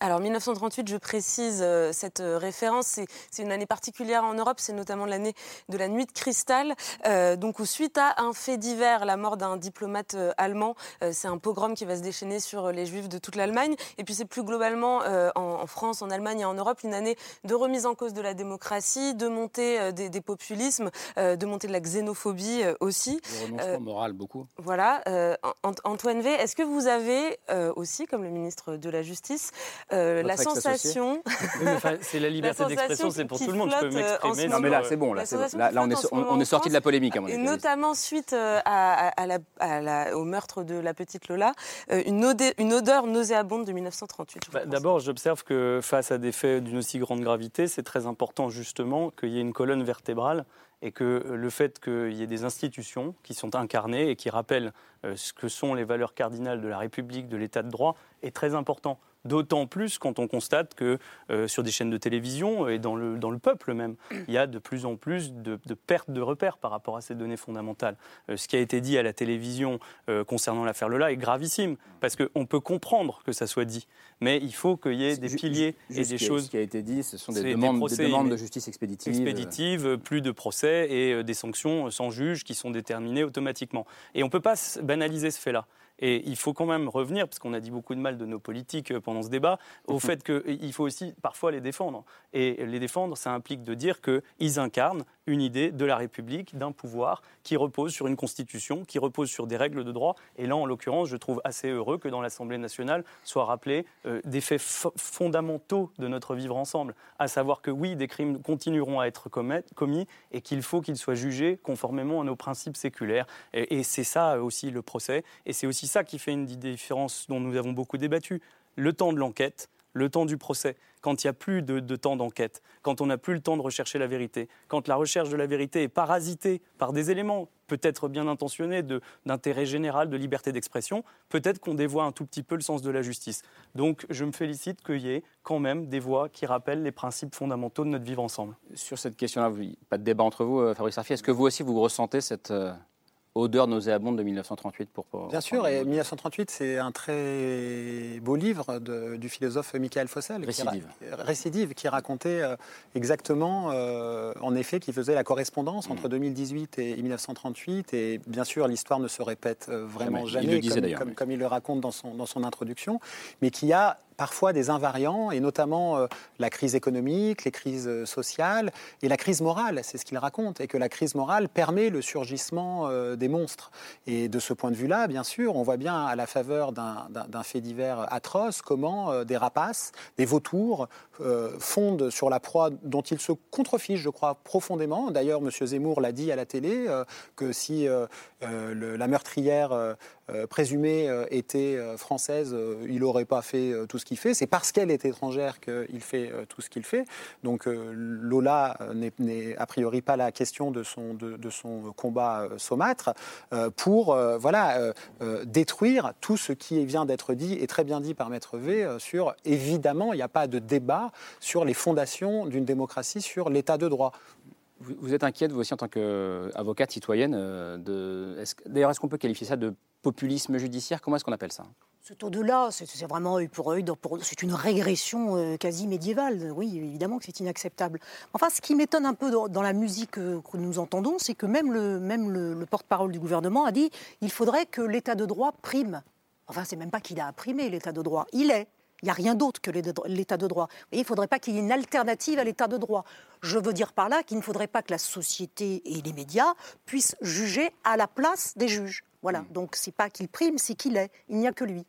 Alors 1938, je précise euh, cette euh, référence, c'est- une année particulière en Europe, c'est notamment l'année de la nuit de cristal. Euh, donc où suite à un fait divers, la mort d'un diplomate euh, allemand, c'est un pogrom qui va se déchaîner sur les juifs de toute l'Allemagne. Et puis c'est plus globalement en, en France, en Allemagne et en Europe une année de remise en cause de la démocratie, de montée des, des populismes, de montée de la xénophobie aussi. Le renoncement moral, beaucoup. voilà. Ant- Antoine V, est-ce que vous avez aussi, comme le ministre de la Justice, euh, la sensation... Oui, mais enfin, c'est la liberté d'expression, c'est pour tout le monde. Je peux euh, m'exprimer. Non, mais là, c'est bon. Là, bon. on est, on, est sorti de la polémique, à mon Et avis. notamment suite euh, à, à- à la- à la- au meurtre de la petite Lola, euh, une, odeur, une odeur nauséabonde de 1938. je Bah. D'abord, j'observe que face à des faits d'une aussi grande gravité, c'est très important justement qu'il y ait une colonne vertébrale et que le fait qu'il y ait des institutions qui sont incarnées et qui rappellent ce que sont les valeurs cardinales de la République, de l'État de droit, est très important. D'autant plus quand on constate que euh, sur des chaînes de télévision et dans le, dans le peuple même, il y a de plus en plus de, de pertes de repères par rapport à ces données fondamentales. Euh, ce qui a été dit à la télévision euh, concernant l'affaire Lola est gravissime, parce qu'on peut comprendre que ça soit dit, mais il faut qu'il y ait des piliers et des ce qui a- choses Ce qui a été dit, ce sont des des demandes, des procès demandes de justice expéditive. expéditive, plus de procès et des sanctions sans juge qui sont déterminées automatiquement. Et on ne peut pas banaliser ce fait-là. Et il faut quand même revenir, parce qu'on a dit beaucoup de mal de nos politiques euh, pendant ce débat, au fait qu'il faut aussi parfois les défendre. Et les défendre, ça implique de dire qu'ils incarnent une idée de la République, d'un pouvoir qui repose sur une constitution, qui repose sur des règles de droit. Et là, en l'occurrence, je trouve assez heureux que dans l'Assemblée nationale soient rappelés euh, des faits fo- fondamentaux de notre vivre ensemble, à savoir que oui, des crimes continueront à être commis et qu'il faut qu'ils soient jugés conformément à nos principes séculaires. Et, et c'est ça euh, aussi le procès, et c'est aussi ça qui fait une différence dont nous avons beaucoup débattu. Le temps de l'enquête, le temps du procès, quand il n'y a plus de, temps d'enquête, quand on n'a plus le temps de rechercher la vérité, quand la recherche de la vérité est parasitée par des éléments peut-être bien intentionnés d'intérêt général, de liberté d'expression, peut-être qu'on dévoie un tout petit peu le sens de la justice. Donc je me félicite qu'il y ait quand même des voix qui rappellent les principes fondamentaux de notre vivre ensemble. Sur cette question-là, pas de débat entre vous, euh, Fabrice Arfi. Est-ce que vous aussi, vous ressentez cette euh, odeur nauséabonde de 1938 pour, pour- Bien sûr, et 1938, c'est un très beau livre de- du philosophe Michael Fossel. Récidive. récidive, qui racontait euh, exactement, euh, en effet, qui faisait la correspondance Mm. entre 2018 et 1938. Et bien sûr, l'histoire ne se répète euh, vraiment Jamais. Il jamais, le disait comme, comme il le raconte dans son, dans son introduction, mais qui a parfois des invariants, et notamment euh, la crise économique, les crises euh, sociales et la crise morale, c'est ce qu'il raconte, et que la crise morale permet le surgissement euh, des monstres. Et de ce point de vue-là, bien sûr, on voit bien à la faveur d'un- fait divers atroce comment des rapaces, des vautours fondent sur la proie dont ils se contrefichent, je crois, profondément. D'ailleurs, M. Zemmour l'a dit à la télé, que si la meurtrière présumée euh, était euh, française, euh, il n'aurait pas fait euh, tout ce qu'il fait. C'est parce qu'elle est étrangère qu'il fait euh, tout ce qu'il fait. Donc euh, Lola euh, n'est- a priori pas la question de son, de, son combat euh, saumâtre euh, pour euh, voilà, euh, euh, détruire tout ce qui vient d'être dit et très bien dit par Maître V euh, sur, évidemment, il n'y a pas de débat sur les fondations d'une démocratie, sur l'état de droit. Vous, êtes inquiète, vous aussi, en tant qu'avocate citoyenne, euh, D'ailleurs, est-ce qu'on peut qualifier ça de populisme judiciaire Comment est-ce qu'on appelle ça? C'est au-delà, c'est c'est vraiment œil pour œil, c'est une régression euh, quasi médiévale. Oui, évidemment que c'est inacceptable. Enfin, ce qui m'étonne un peu dans, la musique euh, que nous entendons, c'est que même le, même le, le porte-parole du gouvernement a dit il faudrait que l'état de droit prime. Enfin, c'est même pas qu'il a imprimé l'état de droit, il est. Il n'y a rien d'autre que l'état de droit. Il ne faudrait pas qu'il y ait une alternative à l'état de droit. Je veux dire par là qu'il ne faudrait pas que la société et les médias puissent juger à la place des juges. Voilà, donc c'est pas qu'il prime, c'est qu'il est. Il n'y a que lui.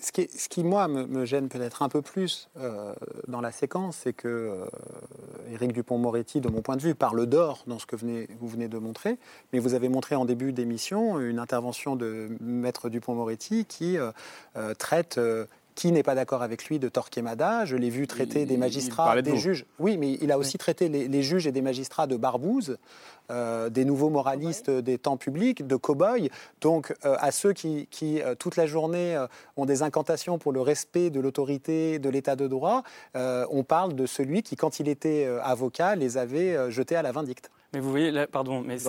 Ce qui, ce qui, moi, me, me gêne peut-être un peu plus euh, dans la séquence, c'est que euh, Éric Dupont-Moretti, de mon point de vue, parle d'or dans ce que venez, vous venez de montrer, mais vous avez montré en début d'émission une intervention de Maître Dupont-Moretti qui euh, euh, traite Qui n'est pas d'accord avec lui de Torquemada Je l'ai vu traiter Il- des magistrats, des vous. juges. Oui, mais il a aussi traité les, les juges et des magistrats de barbouzes, euh, des nouveaux moralistes des temps publics, de cow-boys. Donc, euh, à ceux qui, qui, euh, toute la journée, euh, ont des incantations pour le respect de l'autorité, de l'état de droit, euh, on parle de celui qui, quand il était euh, avocat, les avait euh, jetés à la vindicte. Mais vous voyez, là, pardon, mais c'est-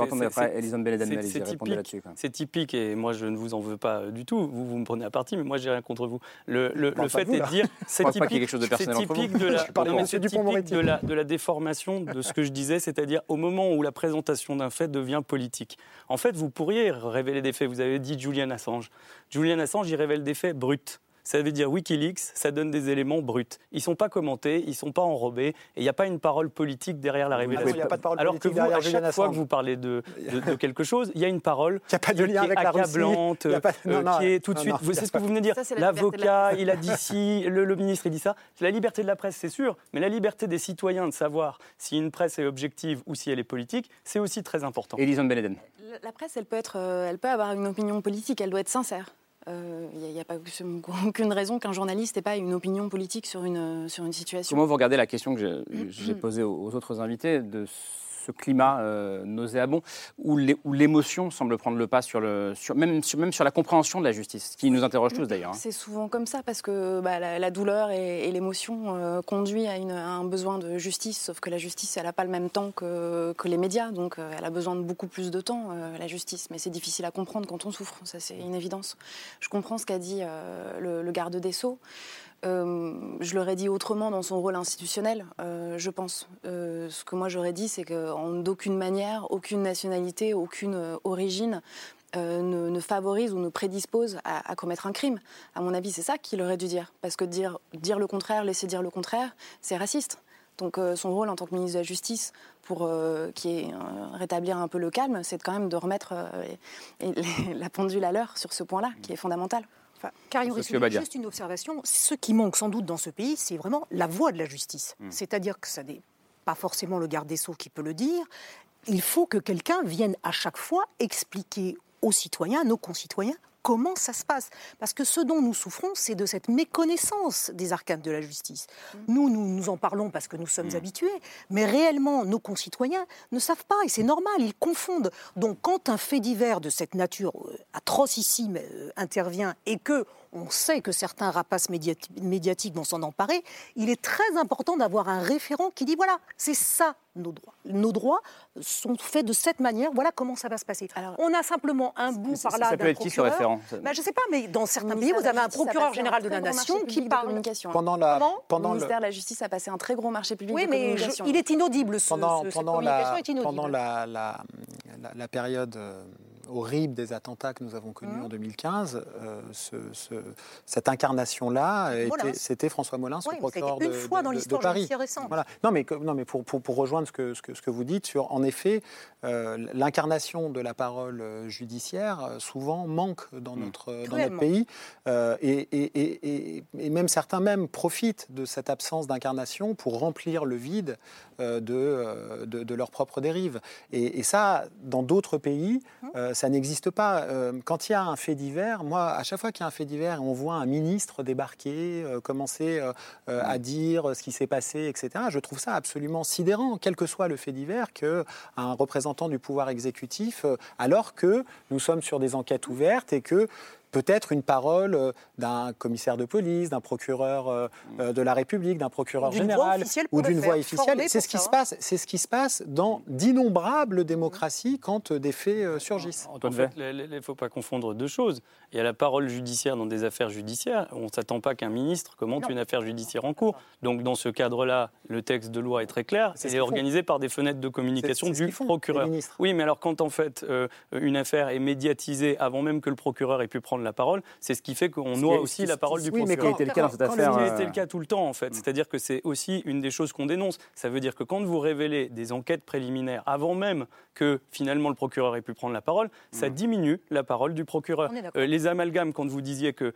typique-. C'est typique, et moi je ne vous en veux pas euh, du tout. Vous, vous me prenez à partie, mais moi j'ai rien contre vous. Le, le- fait vous, est de dire, c'est typique, de typique la, typique de la, de la déformation de ce que je disais, c'est-à-dire au moment où la présentation d'un fait devient politique. En fait, vous pourriez révéler des faits. Vous avez dit Julian Assange. Julian Assange, il révèle des faits bruts. Ça veut dire Wikileaks, ça donne des éléments bruts. Ils sont pas commentés, ils sont pas enrobés, et il n'y a pas une parole politique derrière la Ah non, révélation. il y a pas de parole Alors que vous, derrière à Julian chaque fois que vous parlez de, de- de quelque chose, il y a une parole n'y a pas de qui lien est avec la Russie. accablante, Il y a pas- euh, non, non, qui est tout de suite. y c'est ce que vous venez de dire. Ça, de L'avocat, il a dit ci, le, le ministre, il dit ça. C'est la liberté de la presse, c'est sûr, mais la liberté des citoyens de savoir si une presse est objective ou si elle est politique, c'est aussi très important. Elisabeth Beleden. La- presse, elle peut, être, euh, elle peut avoir une opinion politique, elle doit être sincère. Euh, Il n'y a, pas aucune raison qu'un journaliste n'ait pas une opinion politique sur une, sur une situation. Comment vous regardez la question que j'ai- j'ai posée aux aux autres invités de ce climat euh, nauséabond où l'é- où l'émotion semble prendre le pas sur le, sur, même, sur, la compréhension de la justice, ce qui nous interroge tous d'ailleurs. hein. C'est souvent comme ça parce que bah, la, douleur et, l'émotion euh, conduit à, un besoin de justice, sauf que la justice, elle n'a pas le même temps que, que les médias, donc euh, elle a besoin de beaucoup plus de temps, la justice. Mais c'est difficile à comprendre quand on souffre, ça c'est une évidence. Je comprends ce qu'a dit le, garde des Sceaux. Euh, je l'aurais dit autrement dans son rôle institutionnel, je pense. Ce que moi j'aurais dit, c'est qu'en d'aucune manière, aucune nationalité, aucune euh, origine euh, ne, ne favorise ou ne prédispose à, à commettre un crime. À mon avis, c'est ça qu'il aurait dû dire. Parce que dire, dire le contraire, laisser dire le contraire, c'est raciste. Donc euh, son rôle en tant que ministre de la Justice, pour euh, qui est, euh, rétablir un peu le calme, c'est quand même de remettre euh, et- et la pendule à l'heure sur ce point-là, qui est fondamental. Enfin, juste une observation. Ce qui manque sans doute dans ce pays, c'est vraiment la voix de la justice. Hmm. C'est-à-dire que ça n'est pas forcément le garde des Sceaux qui peut le dire. Il faut que quelqu'un vienne à chaque fois expliquer aux citoyens, à nos concitoyens, comment ça se passe. Parce que ce dont nous souffrons, c'est de cette méconnaissance des arcanes de la justice. Nous, nous nous en parlons parce que nous sommes habitués, mais réellement, nos concitoyens ne savent pas, et c'est normal, ils confondent. Donc, quand un fait divers de cette nature euh, atrocissime euh, intervient et que on sait que certains rapaces médiati- médiatiques vont s'en emparer, il est très important d'avoir un référent qui dit voilà, c'est ça nos droits. Nos droits sont faits de cette manière, voilà comment ça va se passer. on a simplement un bout ça- par ça là peut d'un être qui, ce procureur. référent Bah, je sais pas, mais dans certains pays, vous avez un procureur général de la nation qui de parle. communication. Pendant la- pendant le ministère de la Justice a passé un très gros marché public Oui, de mais je- il est inaudible. Ce, pendant, ce- cette pendant, communication la, est inaudible. pendant la, la, la- la période euh, horrible des attentats que nous avons connus Mmh. en 2015, euh, ce- ce- cette incarnation-là, c'était François Molins, Oui, le procureur une de, fois dans de- de Paris. Voilà. Non, mais, non, mais pour, pour, pour rejoindre ce que, ce, que, ce que vous dites sur, en effet, euh, l'incarnation de la parole euh, judiciaire euh, souvent manque dans notre, dans notre Cruellement. pays, euh, et, et, et, et, et même certains même profitent de cette absence d'incarnation pour remplir le vide euh, de, euh, de, de leurs propres dérives. Et, et ça, dans d'autres pays, euh, ça n'existe pas. Euh, quand il y a un fait divers, moi, à chaque fois qu'il y a un fait divers, on voit un ministre débarquer, euh, commencer euh, euh, à dire ce qui s'est passé, etc. Je trouve ça absolument sidérant, quel que soit le fait divers, qu'un représentant du pouvoir exécutif, euh, alors que nous sommes sur des enquêtes ouvertes et que peut-être une parole euh, d'un commissaire de police, d'un procureur euh, euh, de la République, d'un procureur général ou d'une voix officielle. C'est ce qui se hein. passe. C'est ce qui se passe dans d'innombrables démocraties quand euh, des faits euh, surgissent. En fait, il ne faut pas confondre deux choses. Il y a la parole judiciaire dans des affaires judiciaires. On ne s'attend pas qu'un ministre commente une affaire judiciaire en cours. Donc, dans ce cadre-là, le texte de loi est très clair. C'est est font. organisé par des fenêtres de communication du procureur. Oui, mais alors quand en fait euh, une affaire est médiatisée avant même que le procureur ait pu prendre la parole, c'est ce qui fait qu'on noie aussi la parole du oui, mais procureur. qui a été le cas dans cette Quand- affaire, Ce qui a été le cas tout le temps en fait. C'est-à-dire que c'est aussi une des choses qu'on dénonce. Ça veut dire que quand vous révélez des enquêtes préliminaires avant même que finalement le procureur ait pu prendre la parole, ça diminue la parole du procureur. Euh, les amalgames, quand vous disiez que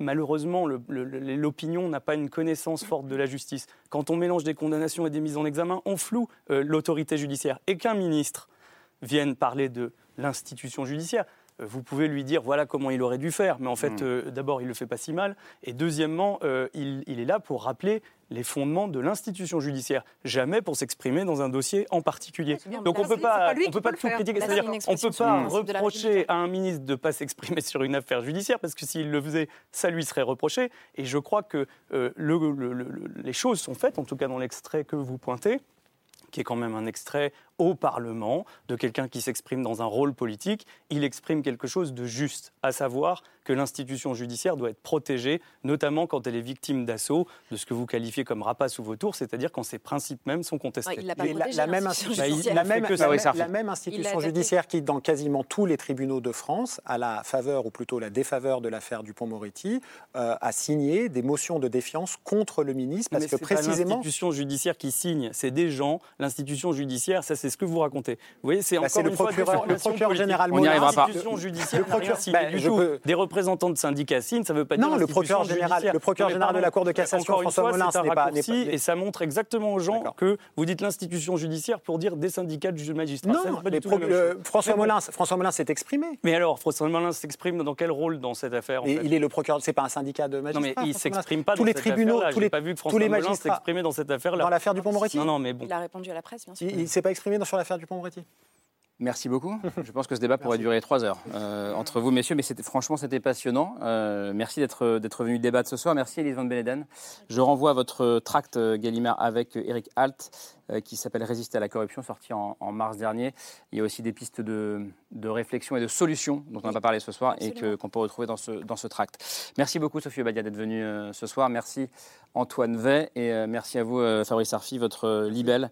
malheureusement l'opinion n'a pas une connaissance forte de la justice, quand on mélange des condamnations et des mises en examen, on floue euh, l'autorité judiciaire. Et qu'un ministre vienne parler de l'institution judiciaire, vous pouvez lui dire voilà comment il aurait dû faire, mais en fait, Mm. euh, d'abord, il le fait pas si mal, et deuxièmement, euh, il, il est là pour rappeler les fondements de l'institution judiciaire, jamais pour s'exprimer dans un dossier en particulier. Donc on là, peut pas, on peut pas tout critiquer. C'est-à-dire, on peut pas reprocher à un ministre de ne pas s'exprimer sur une affaire judiciaire, parce que s'il le faisait, ça lui serait reproché. Et je crois que euh, le- le- le- le- les choses sont faites, en tout cas dans l'extrait que vous pointez qui est quand même un extrait au Parlement de quelqu'un qui s'exprime dans un rôle politique, il exprime quelque chose de juste, à savoir que l'institution judiciaire doit être protégée, notamment quand elle est victime d'assaut, de ce que vous qualifiez comme rapace sous vos tours, c'est-à-dire quand ses principes même sont contestés. il l'a pas Mais la, protégé, la même institution, judiciaire. la même- la même- institution qui, dans quasiment tous les tribunaux de France, à la faveur ou plutôt la défaveur de l'affaire Dupont-Moretti, euh, a signé des motions de défiance contre le ministre parce Mais que c'est pas précisément. l'institution judiciaire qui signe, c'est des gens. L'institution judiciaire, ça c'est ce que vous racontez. Vous voyez, c'est Bah, encore le une fois procureur- des le procureur général On n'y arrivera pas. L'institution judiciaire Le bah, du tout. peux- Des représentants de syndicats signent, ça ne veut pas Non, dire le procureur général- judiciaire. le procureur Non, général de la Cour de cassation, encore une François fois, un ce n'est pas- pas- Et ça montre exactement aux gens que vous dites l'institution judiciaire pour dire des syndicats de magistrats. Ça, Non, c'est pas du tout le-. François Mais bon. Molins, François Molins s'est exprimé. Mais alors, François Molins s'exprime dans quel rôle dans cette affaire en Et fait il est le procureur, c'est pas un syndicat de Non, magistrats. mais il François Molins. s'exprime pas tous dans les cette tribunaux, affaire-là. tous les, pas vu que tous François les Molins magistrats. s'exprimait dans cette affaire-là. Dans l'affaire Dupond-Moretti Non, non, mais bon. Il a répondu à la presse, bien sûr. Il ne s'est pas exprimé dans- sur l'affaire Dupond-Moretti Merci beaucoup. Je pense que ce débat pourrait durer trois heures euh, entre vous, messieurs, mais franchement, c'était passionnant. Euh, merci d'être venu débattre ce soir. Merci, Elise Van Beneden. Je renvoie à votre tract euh, Gallimard avec Eric Halt, qui s'appelle Résister à la corruption, sorti en, en mars dernier. Il y a aussi des pistes de, de réflexion et de solutions dont on n'a pas parlé ce soir et que- qu'on peut retrouver dans ce, dans ce tract. Merci beaucoup, Sophie Obadia, d'être venue euh, ce soir. Merci, Antoine Vey. Et euh, merci à vous, euh, Fabrice Arfi, votre euh, libelle.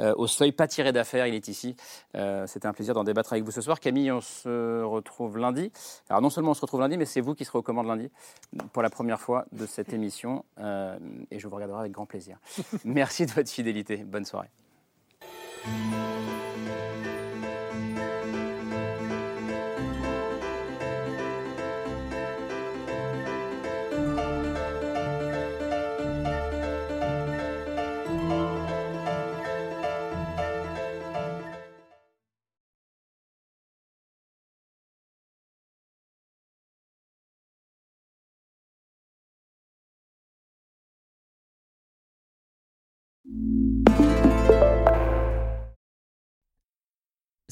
euh, au seuil, pas tiré d'affaire, il est ici. Euh, C'était un plaisir d'en débattre avec vous ce soir. Camille, on se retrouve lundi. Alors non seulement on se retrouve lundi, mais c'est vous qui serez aux commandes lundi pour la première fois de cette émission. Euh, et je vous regarderai avec grand plaisir. Merci de votre fidélité. Bonne soirée. website.